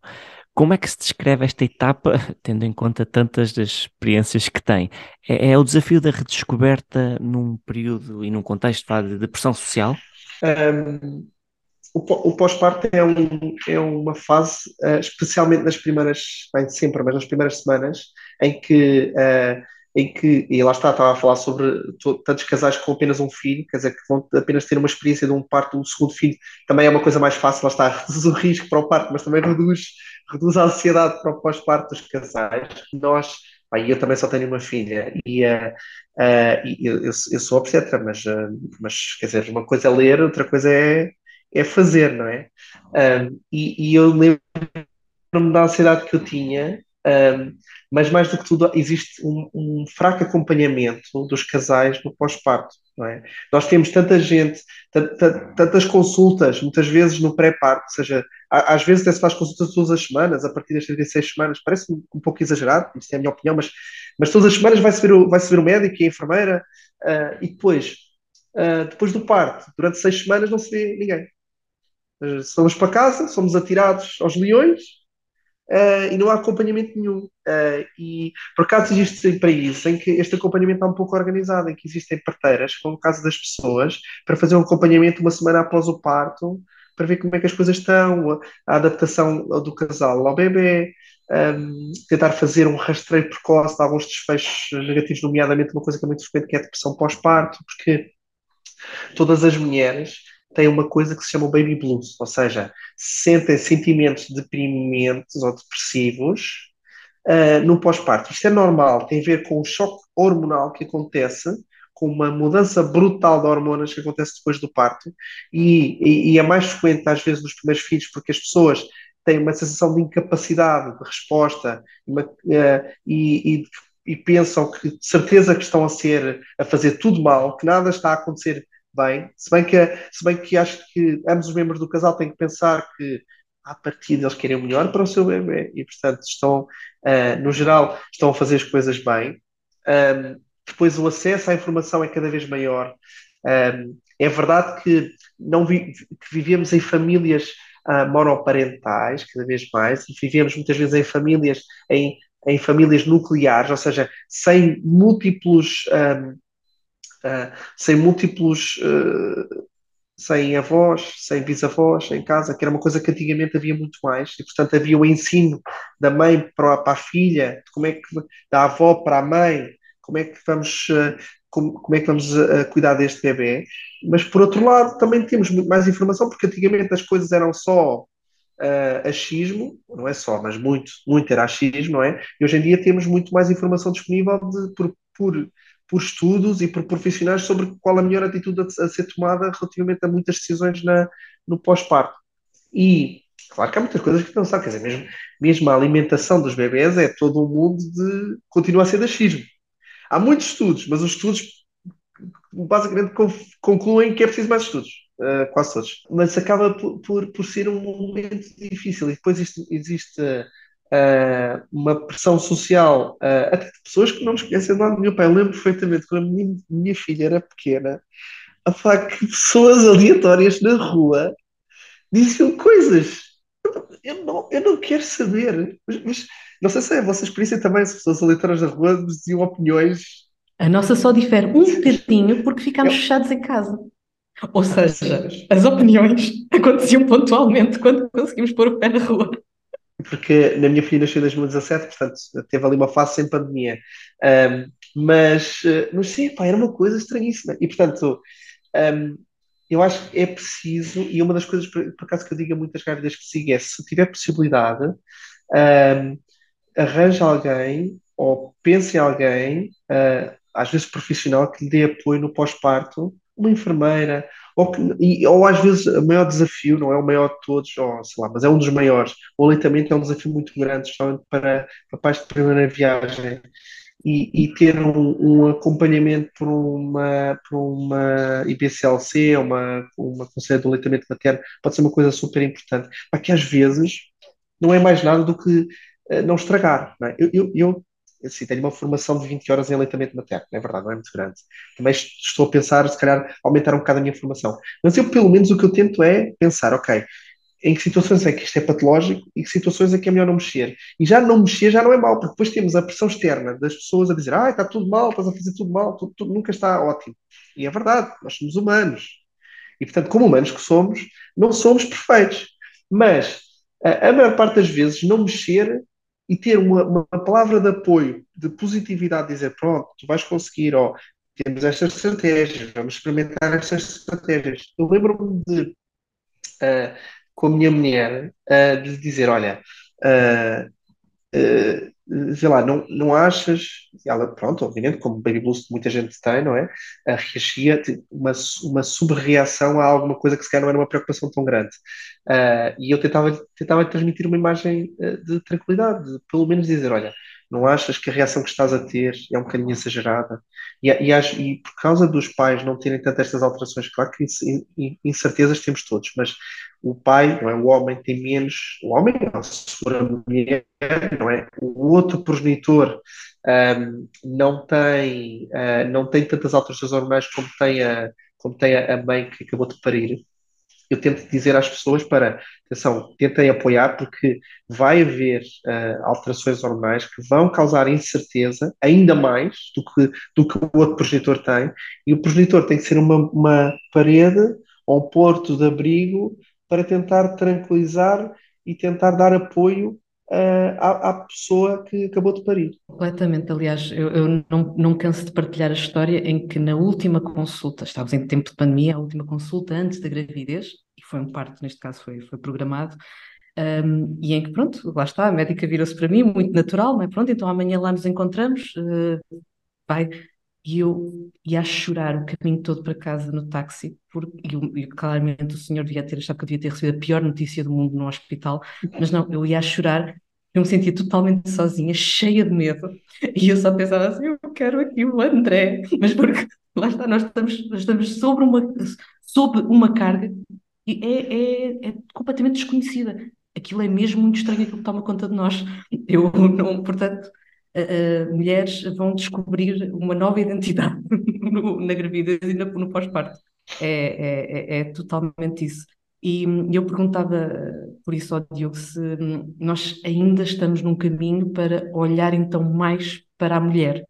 Como é que se descreve esta etapa, tendo em conta tantas das experiências que tem? É, é o desafio da redescoberta num período e num contexto de depressão social? Um, o, pós-parto é, um, é, uma fase, uh, especialmente nas primeiras, bem sempre, mas nas primeiras semanas, em que, uh, em que e lá está, estava a falar sobre tantos casais com apenas um filho, quer dizer, que vão apenas ter uma experiência de um parto, um segundo filho, também é uma coisa mais fácil, lá está, reduz o risco para o parto, mas também reduz, reduz a ansiedade para o pós-parto dos casais. Nós, bem, eu também só tenho uma filha, e uh, Uh, eu, eu, eu, sou obstetra, mas, uh, mas quer dizer, uma coisa é ler, outra coisa é, é fazer, não é? Um, e, e, eu lembro-me da ansiedade que eu tinha, um, mas mais do que tudo, existe um, um fraco acompanhamento dos casais no pós-parto. É? Nós temos tanta gente, tantas consultas, muitas vezes no pré-parto, ou seja, às vezes até se faz consultas todas as semanas, a partir das 36 semanas, parece um pouco exagerado, isso é a minha opinião, mas, mas todas as semanas vai-se ver, o, vai ver o médico e a enfermeira, uh, e depois, uh, depois do parto, durante seis semanas não se vê ninguém. Uh, somos para casa, somos atirados aos leões, uh, e não há acompanhamento nenhum. Uh, e por acaso existem países em que este acompanhamento está um pouco organizado, em que existem parteiras, como o caso das pessoas, para fazer um acompanhamento uma semana após o parto, para ver como é que as coisas estão, a adaptação do casal ao bebê, um, tentar fazer um rastreio precoce de alguns desfechos negativos, nomeadamente uma coisa que é muito frequente, que é a depressão pós-parto, porque todas as mulheres têm uma coisa que se chama baby blues, ou seja, sentem sentimentos deprimentes ou depressivos uh, no pós-parto. Isto é normal, tem a ver com o choque hormonal que acontece, com uma mudança brutal de hormonas que acontece depois do parto, e, e, e é mais frequente às vezes nos primeiros filhos, porque as pessoas têm uma sensação de incapacidade de resposta uma, uh, e, e, e, pensam que de certeza que estão a ser a fazer tudo mal, que nada está a acontecer bem, se bem que, se bem que acho que ambos os membros do casal têm que pensar que a partir deles querem o melhor para o seu bebê e, portanto, estão, uh, no geral, estão a fazer as coisas bem. Um, depois, o acesso à informação é cada vez maior. Um, é verdade que, não vi, que vivemos em famílias uh, monoparentais, cada vez mais, e vivemos muitas vezes em famílias em em famílias nucleares, ou seja, sem múltiplos, um, uh, sem múltiplos, uh, sem avós, sem bisavós em casa, que era uma coisa que antigamente havia muito mais, e portanto havia o ensino da mãe para a, para a filha, como é que, da avó para a mãe, como é que vamos, uh, como, como, é que vamos cuidar deste bebê, mas por outro lado também temos muito mais informação, porque antigamente as coisas eram só uh, achismo, não é só, mas muito, muito era achismo, não é? E hoje em dia temos muito mais informação disponível de, por, por, por estudos e por profissionais sobre qual a melhor atitude a, ser tomada relativamente a muitas decisões na, no pós-parto. E Claro que há muitas coisas que sabem, quer dizer, mesmo, mesmo a alimentação dos bebés é todo um mundo de. continua a ser achismo. Há muitos estudos, mas os estudos basicamente concluem que é preciso mais estudos uh, quase todos. Mas acaba por, por, por, ser um momento difícil e depois existe, existe uh, uma pressão social, uh, até de pessoas que não nos conhecem nada nenhum. Pai, lembro perfeitamente quando a minha, minha filha era pequena, a falar que pessoas aleatórias na rua diziam coisas. Eu não, eu não quero saber. Mas, mas não sei se é a vossa experiência também, se pessoas aleatórias na rua diziam opiniões. A nossa só difere um bocadinho porque ficámos fechados em casa. Ou seja, as opiniões aconteciam pontualmente quando conseguimos pôr o pé na rua. Porque na minha filha nasceu em 2017, portanto, teve ali uma fase sem pandemia. Um, mas, eh, mas sim, pá, era uma coisa estranhíssima. E, portanto, um, eu acho que é preciso, e uma das coisas, por, por acaso, que eu digo a muitas grávidas que sigo é, se tiver possibilidade, um, arranje alguém ou pense em alguém, uh, às vezes profissional, que lhe dê apoio no pós-parto, uma enfermeira, ou, e, ou às vezes o maior desafio, não é o maior de todos, ou sei lá, mas é um dos maiores. O aleitamento é um desafio muito grande, especialmente para, para pais de primeira viagem. E, e, ter um, um, acompanhamento por uma, por uma IBCLC, uma, uma Conselho de Aleitamento Materno, pode ser uma coisa super importante, para que às vezes não é mais nada do que uh, não estragar. Não é? eu, eu, eu assim, tenho uma formação de 20 horas em aleitamento materno, não é verdade, não é muito grande. Também estou a pensar, se calhar, aumentar um bocado a minha formação. Mas eu, pelo menos, o que eu tento é pensar, ok, em que situações é que isto é patológico e que situações é que é melhor não mexer. E já não mexer já não é mal, porque depois temos a pressão externa das pessoas a dizer, ah, está tudo mal, estás a fazer tudo mal, tudo, tudo nunca está ótimo. E é verdade, nós somos humanos. E, portanto, como humanos que somos, não somos perfeitos. Mas a, a maior parte das vezes, não mexer e ter uma, uma, palavra de apoio, de positividade, dizer pronto, tu vais conseguir, ó, temos estas estratégias, vamos experimentar estas estratégias. Eu lembro-me de, uh, com a minha mulher, uh, de dizer, olha, uh, sei lá, não, não achas, ela, pronto, obviamente, como baby blues muita gente tem, não é? A reagia, uma, uma subreação a alguma coisa que se calhar não era uma preocupação tão grande. Uh, e eu tentava, tentava transmitir uma imagem uh, de tranquilidade, de, pelo menos dizer, olha, não achas que a reação que estás a ter é um bocadinho exagerada? E, e, e por causa dos pais não terem tantas estas alterações, claro que incertezas temos todos, mas o pai, não é? O homem tem menos, o homem, se for mulher, não é? O outro progenitor um, não tem uh, não tem tantas alterações hormonais como tem a como tem a mãe que acabou de parir. Eu tento dizer às pessoas para, atenção, tentem apoiar porque vai haver uh, alterações hormonais que vão causar incerteza ainda mais do que, do que o outro progenitor tem e o progenitor tem que ser uma, uma parede ou um porto de abrigo para tentar tranquilizar e tentar dar apoio uh, à, à, pessoa que acabou de parir. Completamente, aliás, eu, eu, não, não canso de partilhar a história em que na última consulta, estávamos em tempo de pandemia, a última consulta antes da gravidez, foi um parto, neste caso foi, foi programado, um, e em que, pronto, lá está, a médica virou-se para mim, muito natural, não é? Pronto, então amanhã lá nos encontramos, uh, vai, e eu ia chorar o caminho todo para casa no táxi, porque e, claramente o senhor devia ter achado que eu devia ter recebido a pior notícia do mundo no hospital, mas não, eu ia chorar, eu me sentia totalmente sozinha, cheia de medo, e eu só pensava assim, eu quero aqui o André, mas porque lá está, nós estamos, nós estamos sobre, uma, sobre uma carga e é, é, é completamente desconhecida. Aquilo é mesmo muito estranho aquilo que toma conta de nós. Eu não, portanto, uh, mulheres vão descobrir uma nova identidade no, na gravidez e no, no pós-parto. É, é, é, é, totalmente isso. E eu perguntava por isso ao Diogo se nós ainda estamos num caminho para olhar então mais para a mulher,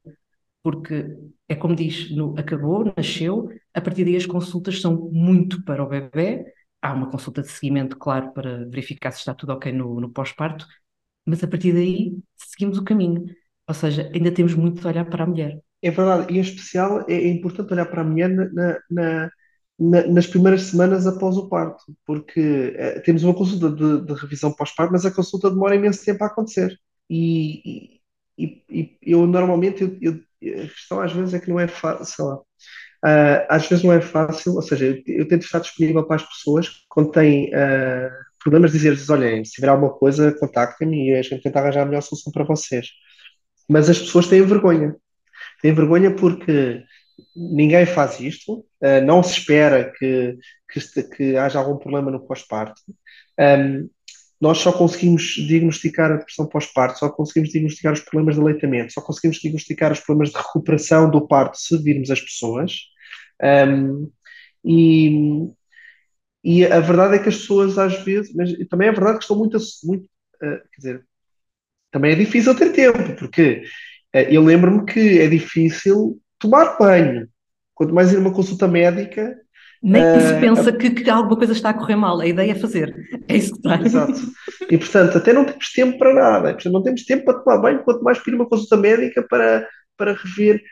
porque é como diz, no, acabou, nasceu, a partir daí as consultas são muito para o bebê, há uma consulta de seguimento, claro, para verificar se está tudo ok no, no pós-parto, mas a partir daí seguimos o caminho, ou seja, ainda temos muito de olhar para a mulher. É verdade, e em especial é, é importante olhar para a mulher na, na na, nas primeiras semanas após o parto, porque é, temos uma consulta de, de revisão pós-parto, mas a consulta demora imenso tempo a acontecer. E, e, e eu normalmente, eu, eu, a questão às vezes é que não é fácil, sei lá, uh, às vezes não é fácil, ou seja, eu, eu, tento estar disponível para as pessoas quando têm uh, problemas, dizer-lhes: olhem, se tiver alguma coisa, contactem-me e a gente tenta arranjar a melhor solução para vocês. Mas as pessoas têm vergonha. Têm vergonha porque ninguém faz isto, uh, não se espera que, que, que, haja algum problema no pós-parto. Um, nós só conseguimos diagnosticar a depressão pós-parto, só conseguimos diagnosticar os problemas de aleitamento, só conseguimos diagnosticar os problemas de recuperação do parto se virmos as pessoas. Um, e, e, a verdade é que as pessoas às vezes, mas também é verdade que estão muito, muito uh, quer dizer, também é difícil ter tempo, porque uh, eu lembro-me que é difícil tomar banho. Quanto mais ir a uma consulta médica. Nem uh, se pensa que, que, alguma coisa está a correr mal, a ideia é fazer. É isso que está. Exato. E portanto, até não temos tempo para nada. Portanto, não temos tempo para tomar banho, quanto mais ir a uma consulta médica para, para rever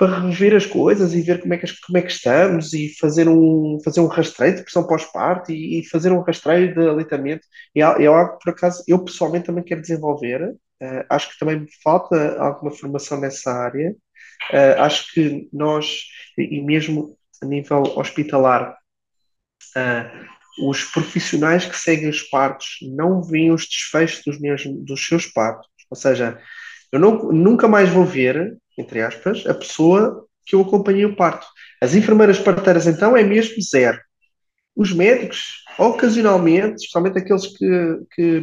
para rever as coisas e ver como é que, como é que estamos e fazer um, fazer um rastreio de pressão pós-parto e, e, fazer um rastreio de aleitamento. É, é algo que, por acaso, eu pessoalmente também quero desenvolver. Uh, acho que também falta alguma formação nessa área. Uh, acho que nós, e mesmo a nível hospitalar, uh, os profissionais que seguem os partos não veem os desfechos dos, meus, dos seus partos. Ou seja, eu não, nunca mais vou ver, entre aspas, a pessoa que eu acompanhei o parto. As enfermeiras parteiras, então, é mesmo zero. Os médicos, ocasionalmente, especialmente aqueles que, que,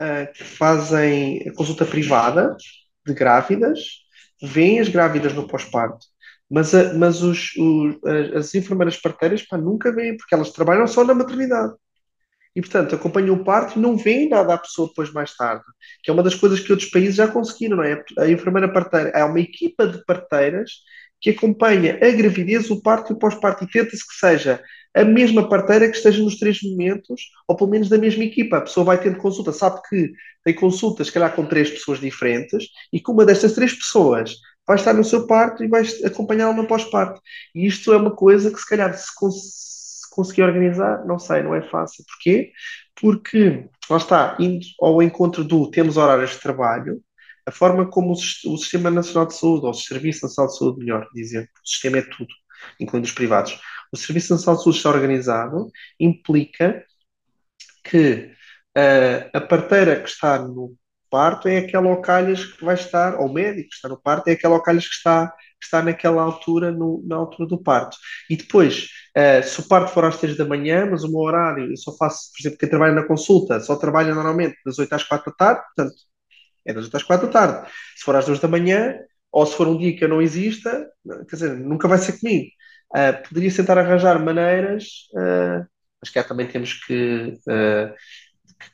uh, que fazem consulta privada de grávidas, veem as grávidas no pós-parto, mas, a, mas os, os, as enfermeiras parteiras pá, nunca veem, porque elas trabalham só na maternidade. E, portanto, acompanham o parto e não veem nada à pessoa depois mais tarde, que é uma das coisas que outros países já conseguiram, não é? A enfermeira parteira é uma equipa de parteiras que acompanha a gravidez, o parto e o pós-parto e tenta-se que seja a mesma parteira que esteja nos três momentos, ou pelo menos da mesma equipa. A pessoa vai tendo consulta, sabe que tem consultas, se calhar, com três pessoas diferentes, e que uma destas três pessoas vai estar no seu parto e vai acompanhá-lo no pós-parto. E isto é uma coisa que, se calhar, se, cons se conseguir organizar, não sei, não é fácil. Porquê? Porque, lá está, indo ao encontro do temos horários de trabalho, a forma como o, Sistema Nacional de Saúde, ou o Serviço Nacional de Saúde, melhor dizer, o sistema é tudo, incluindo os privados, o Serviço Nacional de Saúde está organizado implica que uh, a parteira que está no parto é aquela ao calhas que vai estar, ou o médico que está no parto é aquela ao calhas que está, está naquela altura, no, na altura do parto. E depois, uh, se o parto for às 3 da manhã, mas o meu horário, eu só faço, por exemplo, quem trabalha na consulta, só trabalha normalmente das 8 às 4 da tarde, portanto, é das 8 às 4 da tarde. Se for às 2 da manhã, ou se for um dia que eu não exista, quer dizer, nunca vai ser comigo. Uh, poderia tentar arranjar maneiras, uh, mas que também temos que,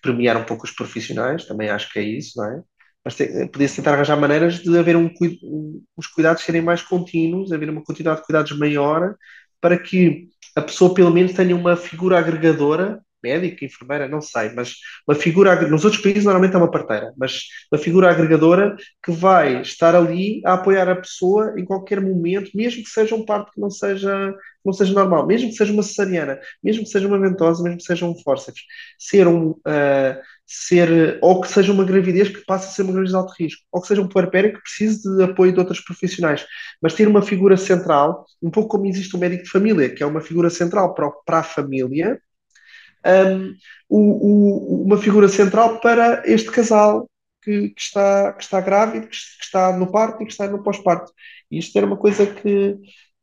premiar um pouco os profissionais, também acho que é isso, não é? Mas podia-se tentar arranjar maneiras de haver um, um, os cuidados serem mais contínuos, haver uma quantidade de cuidados maior, para que a pessoa pelo menos tenha uma figura agregadora médica, enfermeira, não sei, mas uma figura, nos outros países normalmente é uma parteira, mas uma figura agregadora que vai estar ali a apoiar a pessoa em qualquer momento, mesmo que seja um parto que não seja, não seja normal, mesmo que seja uma cesariana, mesmo que seja uma ventosa, mesmo que seja um forceps, ser um, uh, ser, ou que seja uma gravidez que passe a ser uma gravidez de alto risco, ou que seja um puerpério que precise de apoio de outros profissionais, mas ter uma figura central, um pouco como existe o médico de família, que é uma figura central para, para a família, um, o, o, uma figura central para este casal que, que, está, que está grávido, que, está no parto e que está no pós-parto. E isto era uma coisa que,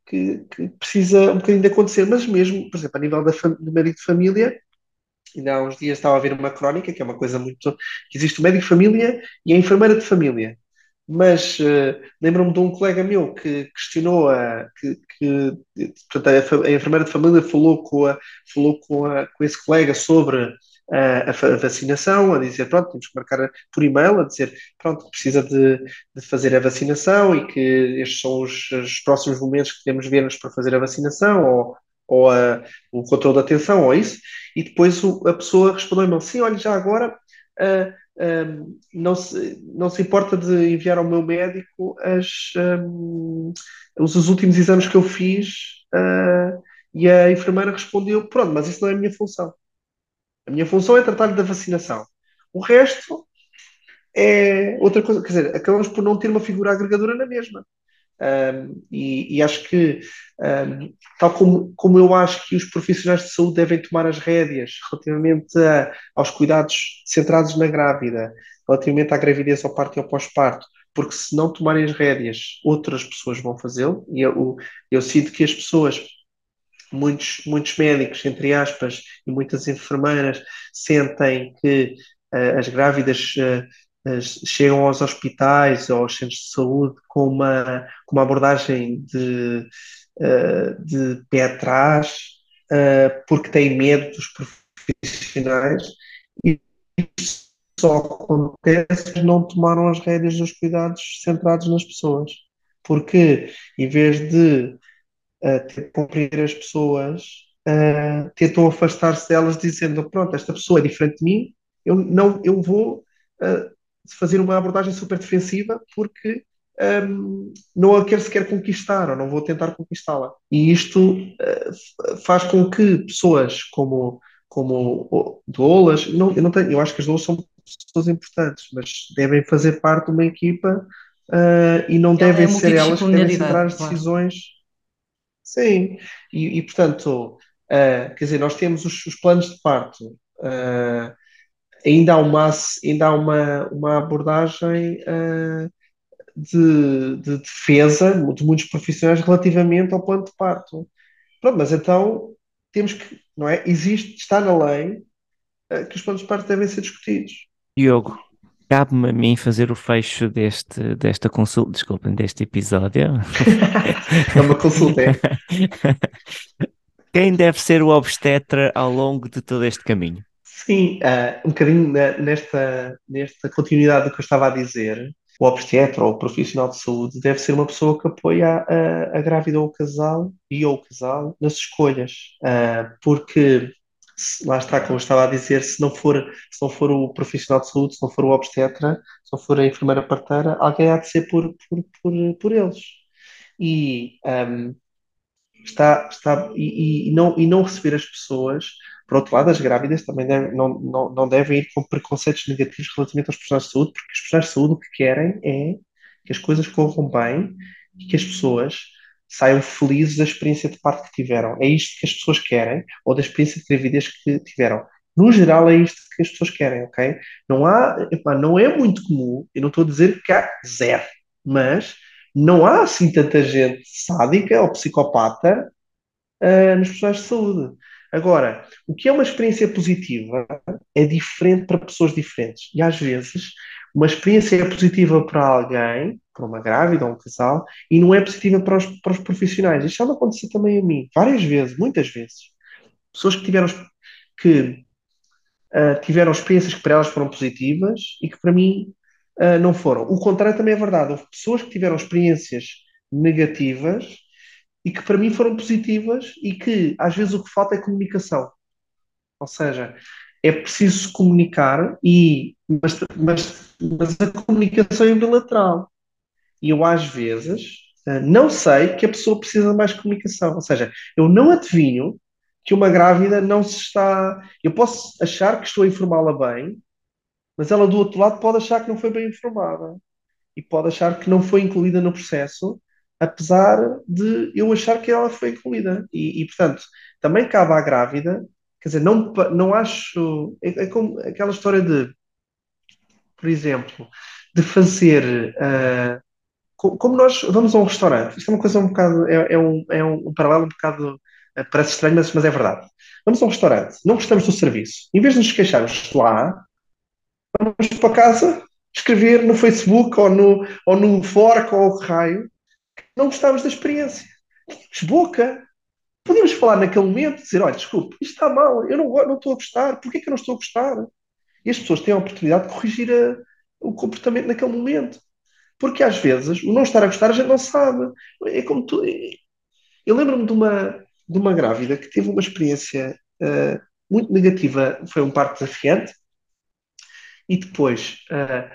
que, que, precisa um bocadinho de acontecer, mas mesmo, por exemplo, a nível da, do médico de família, ainda há uns dias estava a ver uma crónica, que é uma coisa muito. que existe o médico de família e a enfermeira de família. Mas uh, lembro-me de um colega meu que questionou a que, que portanto, a, enfermeira de família falou com, a, falou com, a, com esse colega sobre a, a, vacinação, a dizer, pronto, temos que marcar por e-mail, a dizer, pronto, precisa de, de fazer a vacinação e que estes são os, os próximos momentos que devemos ver-nos para fazer a vacinação, ou, ou a, o controle da atenção, ou isso, e depois o, a pessoa respondeu-me, sim, olha, já agora uh, um, não, se, não se importa de enviar ao meu médico as, um, os, os, últimos exames que eu fiz, uh, e a enfermeira respondeu, pronto, mas isso não é a minha função. A minha função é tratar-lhe da vacinação. O resto é outra coisa, quer dizer, acabamos por não ter uma figura agregadora na mesma. Um, e, e, acho que, um, tal como, como eu acho que os profissionais de saúde devem tomar as rédeas relativamente a, aos cuidados centrados na grávida, relativamente à gravidez, ao parto e ao pós-parto, porque se não tomarem as rédeas, outras pessoas vão fazê-lo. E eu, eu sinto que as pessoas, muitos, muitos médicos, entre aspas, e muitas enfermeiras, sentem que uh, as grávidas. Uh, chegam aos hospitais ou aos centros de saúde com uma, com uma abordagem de, uh, de pé atrás, uh, porque têm medo dos profissionais, e só acontece não tomaram as rédeas dos cuidados centrados nas pessoas. Porque, em vez de que cumprir as pessoas, tentam afastar-se delas dizendo, pronto, esta pessoa é diferente de mim, eu, não, eu vou fazer uma abordagem super defensiva porque um, não a quero sequer conquistar ou não vou tentar conquistá-la. E isto uh, faz com que pessoas como, como doulas, não, eu, não tenho, eu acho que as doulas são pessoas importantes, mas devem fazer parte de uma equipa uh, e não é devem ser elas que devem tomar as decisões. Claro. Sim, e, e portanto, uh, quer dizer, nós temos os, os planos de parto. Uh, ainda há uma, ainda há uma, uma abordagem uh, de, de, defesa de muitos profissionais relativamente ao plano de parto. Pronto, mas então temos que, não é? Existe, está na lei uh, que os planos de parto devem ser discutidos. Diogo, cabe-me a mim fazer o fecho deste, desta consulta, desculpem, deste episódio. é uma consulta, é. Quem deve ser o obstetra ao longo de todo este caminho? Sim, uh, um bocadinho nesta, nesta continuidade do que eu estava a dizer, o obstetra ou o profissional de saúde deve ser uma pessoa que apoia a, a grávida ou o casal e ou o casal nas escolhas, uh, porque lá está, como eu estava a dizer, se não for, se não for o profissional de saúde, se não for o obstetra, se não for a enfermeira parteira, alguém há de ser por, por, por, por eles. E um, está, está e, e, não, e não receber as pessoas por outro lado, as grávidas também não, não, não devem ir com preconceitos negativos relativamente aos profissionais de saúde, porque os profissionais de saúde o que querem é que as coisas corram bem e que as pessoas saiam felizes da experiência de parto que tiveram. É isto que as pessoas querem, ou da experiência de gravidez que tiveram. No geral, é isto que as pessoas querem, ok? Não há, epá, não é muito comum, eu não estou a dizer que há zero, mas não há assim tanta gente sádica ou psicopata uh, nos profissionais de saúde. Agora, o que é uma experiência positiva é diferente para pessoas diferentes. E às vezes, uma experiência é positiva para alguém, para uma grávida ou um casal, e não é positiva para os, para os profissionais. Isto já me aconteceu também a mim, várias vezes, muitas vezes. Pessoas que tiveram, que, uh, tiveram experiências que para elas foram positivas e que para mim uh, não foram. O contrário também é verdade. Houve pessoas que tiveram experiências negativas e que para mim foram positivas e que às vezes o que falta é comunicação. Ou seja, é preciso comunicar, e, mas, mas, mas a comunicação é bilateral. E eu às vezes eh, não sei que a pessoa precisa de mais comunicação. Ou seja, eu não adivinho que uma grávida não se está. Eu posso achar que estou a informá-la bem, mas ela do outro lado pode achar que não foi bem informada e pode achar que não foi incluída no processo apesar de eu achar que ela foi incluída. E, e portanto, também cabe à grávida, quer dizer, não, não acho. É, é como aquela história de, por exemplo, de fazer. Uh, como nós vamos a um restaurante, isto é uma coisa um bocado, é, é, um, é um, paralelo um bocado, uh, parece estranho, mas, mas é verdade. Vamos a um restaurante, não gostamos do serviço. Em vez de nos queixarmos lá, vamos para casa escrever no Facebook ou no, ou no Fork ou o raio não gostávamos da experiência. Tínhamos boca. Podíamos falar naquele momento, dizer, olha, desculpe, isto está mal, eu não, não estou a gostar, porquê que eu não estou a gostar? E as pessoas têm a oportunidade de corrigir a, o comportamento naquele momento. Porque às vezes o não estar a gostar a gente não sabe. É como tu. Eu lembro-me de uma, de uma grávida que teve uma experiência uh, muito negativa, foi um parto desafiante, e depois, uh,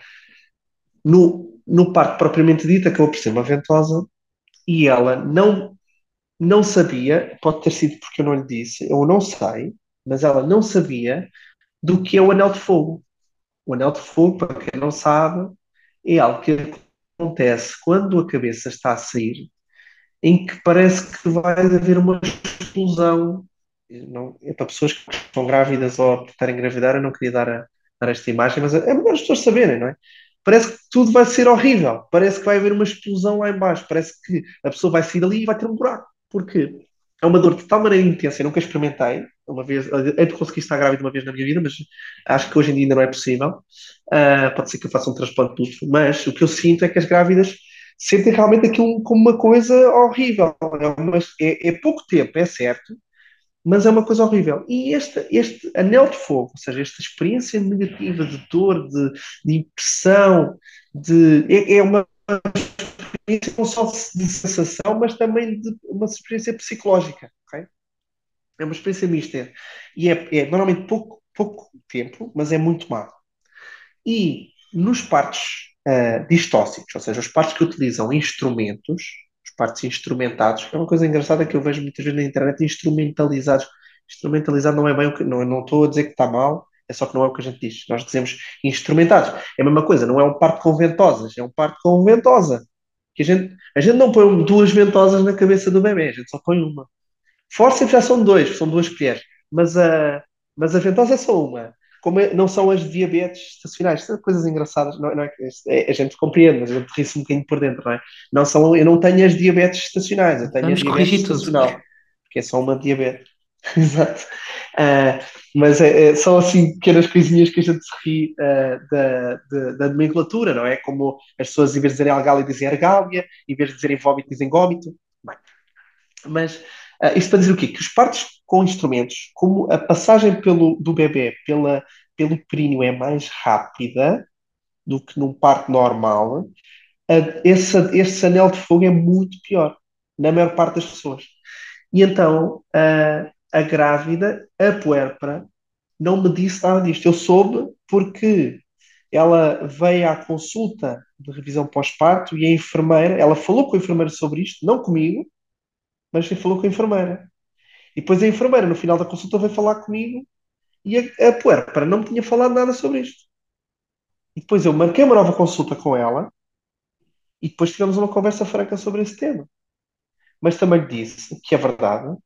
no, no parto propriamente dito, acabou por ser uma ventosa, e ela não, não sabia, pode ter sido porque eu não lhe disse, eu não sei, mas ela não sabia do que é o anel de fogo. O anel de fogo, para quem não sabe, é algo que acontece quando a cabeça está a sair, em que parece que vai haver uma explosão. Não, é para pessoas que estão grávidas ou estarem engravidar, eu não queria dar, a, dar esta imagem, mas é melhor as pessoas saberem, não é? Parece que tudo vai ser horrível, parece que vai haver uma explosão lá embaixo, parece que a pessoa vai sair dali e vai ter um buraco. Porquê? É uma dor de tal maneira intensa, eu nunca experimentei, uma vez, hei de conseguir estar grávida uma vez na minha vida, mas acho que hoje em dia ainda não é possível. Uh, pode ser que eu faça um transplante útero, mas o que eu sinto é que as grávidas sentem realmente aquilo como uma coisa horrível. É, é, é pouco tempo, é certo, mas é uma coisa horrível. E este, este anel de fogo, ou seja, esta experiência negativa de dor, de, de impressão, de, é, é uma experiência não só de sensação, mas também de uma experiência psicológica. Okay? É uma experiência mista. E é, é normalmente pouco, pouco tempo, mas é muito má. E nos partos uh, distóxicos, ou seja, os partos que utilizam instrumentos, os partos instrumentados, é uma coisa engraçada que eu vejo muitas vezes na internet, instrumentalizados. Instrumentalizado não é bem o que. Não, não estou a dizer que está mal, é só que não é o que a gente diz. Nós dizemos instrumentados. É a mesma coisa, não é um parto com ventosas, é um parto com ventosa. Que a, gente, a gente não põe duas ventosas na cabeça do bebê, a gente só põe uma. Forceps já são dois, são duas colheres, mas a, mas a ventosa é só uma. Como é, não são as diabetes estacionais, são coisas engraçadas, não, não é, é, a gente compreende, mas a gente ri-se um bocadinho por dentro, não é? Não são, eu não tenho as diabetes estacionais, eu tenho Vamos a diabetes estacional, tudo. que é só uma diabetes. Exato. Uh, mas é, é, são assim pequenas coisinhas que a gente se ri uh, da, da, da, nomenclatura, não é? Como as pessoas, em vez de dizerem algália, dizem argália, em vez de dizerem vómito, dizem gómito. Bem, mas Uh, isto para dizer o quê? Que os partos com instrumentos, como a passagem pelo, do bebê pela, pelo períneo é mais rápida do que num parto normal, esse, esse anel de fogo é muito pior, na maior parte das pessoas. E então, uh, a grávida, a puérpera, não me disse nada disto. Eu soube porque ela veio à consulta de revisão pós-parto e a enfermeira, ela falou com a enfermeira sobre isto, não comigo, mas falou com a enfermeira. E depois a enfermeira, no final da consulta, veio falar comigo e a, a puerpera não me tinha falado nada sobre isto. E depois eu marquei uma nova consulta com ela e depois tivemos uma conversa franca sobre esse tema. Mas também lhe disse que é verdade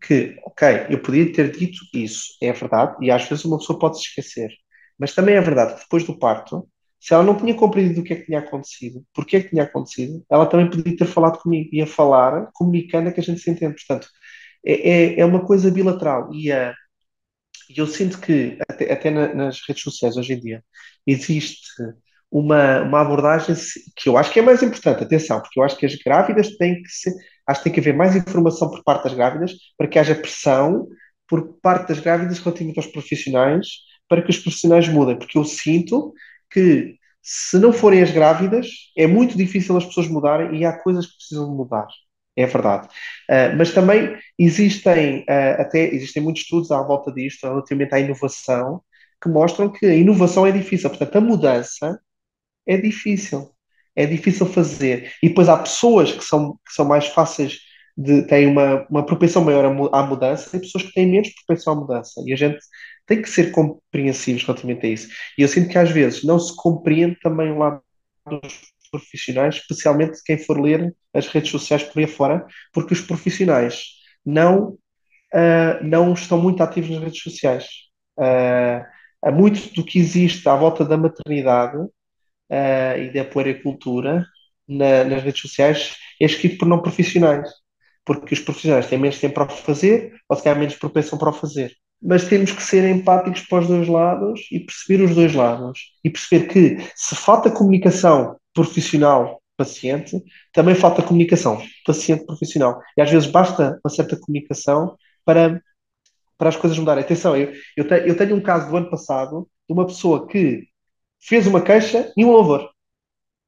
que, ok, eu podia ter dito isso, é verdade, e às vezes uma pessoa pode se esquecer. Mas também é verdade que depois do parto, se ela não tinha compreendido o que é que tinha acontecido, porque é que tinha acontecido, ela também podia ter falado comigo, ia falar, comunicando é que a gente se entende. Portanto, é, é, é uma coisa bilateral. E uh, eu sinto que, até, até na, nas redes sociais hoje em dia, existe uma, uma abordagem que eu acho que é mais importante, atenção, porque eu acho que as grávidas têm que ser, acho que tem que haver mais informação por parte das grávidas para que haja pressão por parte das grávidas relativamente aos profissionais para que os profissionais mudem, porque eu sinto que se não forem as grávidas, é muito difícil as pessoas mudarem e há coisas que precisam de mudar. É verdade. Uh, mas também existem, uh, até existem muitos estudos à volta disto, relativamente à inovação, que mostram que a inovação é difícil. Portanto, a mudança é difícil. É difícil fazer. E depois há pessoas que são, que são mais fáceis de, têm uma, uma propensão maior à mudança e pessoas que têm menos propensão à mudança. E a gente tem que ser compreensivos relativamente a isso. E eu sinto que às vezes não se compreende também o lado dos profissionais, especialmente quem for ler as redes sociais por aí fora, porque os profissionais não, uh, não estão muito ativos nas redes sociais. Uh, muito do que existe à volta da maternidade uh, e da puericultura na, nas redes sociais é escrito por não profissionais, porque os profissionais têm menos tempo para o fazer ou se calhar menos propensão para o fazer. mas temos que ser empáticos para os dois lados e perceber os dois lados. E perceber que se falta comunicação profissional-paciente, também falta comunicação paciente-profissional. E às vezes basta uma certa comunicação para, para as coisas mudarem. Atenção, eu, eu, te, eu tenho um caso do ano passado de uma pessoa que fez uma queixa e um louvor.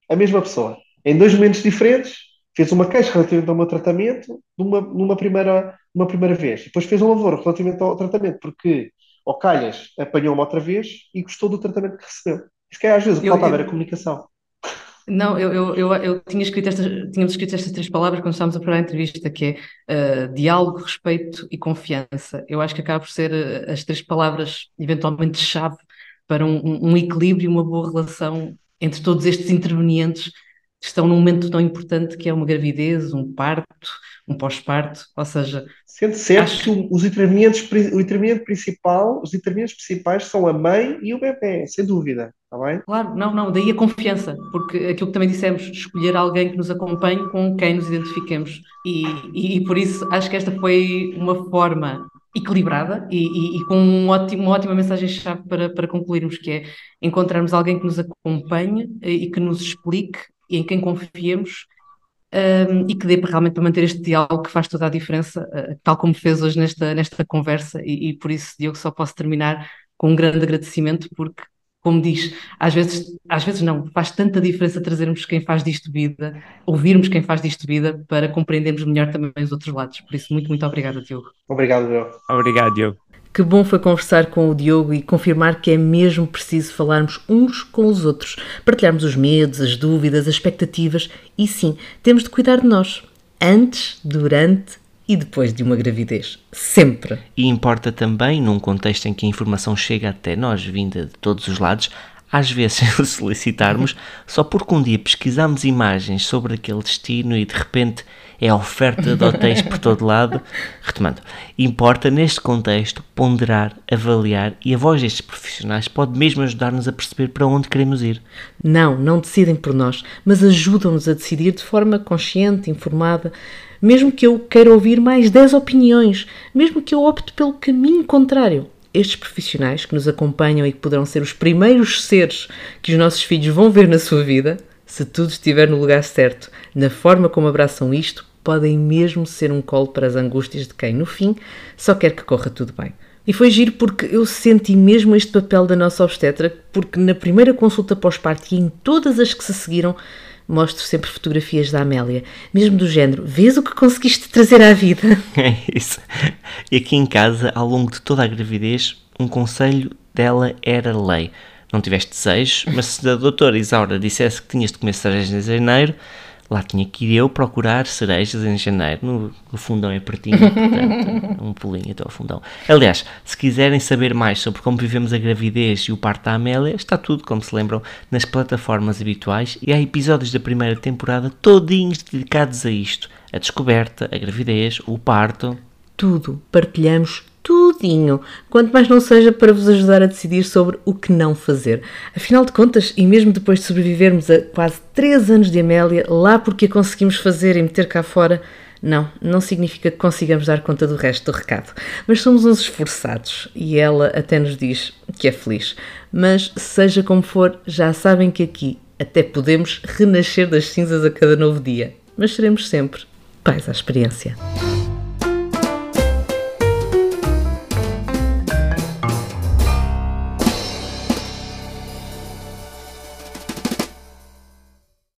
A mesma pessoa. Em dois momentos diferentes, fez uma queixa relativamente ao meu tratamento numa, numa, primeira, numa primeira vez. Depois fez um louvor relativamente ao tratamento, porque ao calhas apanhou-me outra vez e gostou do tratamento que recebeu. Isso que é às vezes o que falta eu, a comunicação. Não, eu, eu, eu, eu, tinha escrito estas, tínhamos escrito estas três palavras quando estávamos a preparar a entrevista, que é uh, diálogo, respeito e confiança. Eu acho que acaba por ser uh, as três palavras eventualmente chave para um, um equilíbrio e uma boa relação entre todos estes intervenientes que estão num momento tão importante que é uma gravidez, um parto, um pós-parto, ou seja... Sendo certo acho... que os intervenientes, o interveniente principal, os intervenientes principais são a mãe e o bebê, sem dúvida, está bem? Claro, não, não, daí a confiança, porque aquilo que também dissemos, escolher alguém que nos acompanhe com quem nos identifiquemos, e, e, e por isso acho que esta foi uma forma equilibrada e, e, e com um ótimo, uma ótima mensagem-chave para, para concluirmos, que é encontrarmos alguém que nos acompanhe e que nos explique e em quem confiemos um, e que dê realmente para manter este diálogo que faz toda a diferença, uh, tal como fez hoje nesta, nesta conversa, e, e, por isso, Diogo, só posso terminar com um grande agradecimento, porque, como diz, às vezes, às vezes não, faz tanta diferença trazermos quem faz disto vida, ouvirmos quem faz disto vida, para compreendermos melhor também os outros lados. Por isso, muito, muito obrigada, Diogo. Obrigado, Diogo. Obrigado, Diogo. Que bom foi conversar com o Diogo e confirmar que é mesmo preciso falarmos uns com os outros, partilharmos os medos, as dúvidas, as expectativas e sim, temos de cuidar de nós, antes, durante e depois de uma gravidez. Sempre. E importa também, num contexto em que a informação chega até nós, vinda de todos os lados, às vezes solicitarmos só porque um dia pesquisamos imagens sobre aquele destino e de repente é a oferta de hotéis por todo lado. Retomando, importa neste contexto ponderar, avaliar e a voz destes profissionais pode mesmo ajudar-nos a perceber para onde queremos ir. Não, não decidem por nós, mas ajudam-nos a decidir de forma consciente, informada. Mesmo que eu queira ouvir mais 10 opiniões, mesmo que eu opte pelo caminho contrário, estes profissionais que nos acompanham e que poderão ser os primeiros seres que os nossos filhos vão ver na sua vida, se tudo estiver no lugar certo, na forma como abraçam isto, podem mesmo ser um colo para as angústias de quem, no fim, só quer que corra tudo bem. E foi giro porque eu senti mesmo este papel da nossa obstetra, porque na primeira consulta pós-parto e em todas as que se seguiram, mostro sempre fotografias da Amélia, mesmo do género, vês o que conseguiste trazer à vida? É isso. E aqui em casa, ao longo de toda a gravidez, um conselho dela era lei não tiveste desejos, mas se a doutora Isaura dissesse que tinhas de comer cerejas em janeiro, lá tinha que ir eu procurar cerejas em janeiro. No, no fundão é pertinho, portanto, um pulinho até ao fundão. Aliás, se quiserem saber mais sobre como vivemos a gravidez e o parto da Amélia, está tudo, como se lembram, nas plataformas habituais e há episódios da primeira temporada todinhos dedicados a isto. A descoberta, a gravidez, o parto. Tudo. Partilhamos tudinho, quanto mais não seja para vos ajudar a decidir sobre o que não fazer. Afinal de contas, e mesmo depois de sobrevivermos a quase 3 anos de Amélia, lá porque a conseguimos fazer e meter cá fora, não, não significa que consigamos dar conta do resto do recado. Mas somos uns esforçados e ela até nos diz que é feliz. Mas seja como for, já sabem que aqui até podemos renascer das cinzas a cada novo dia. Mas seremos sempre pais à experiência.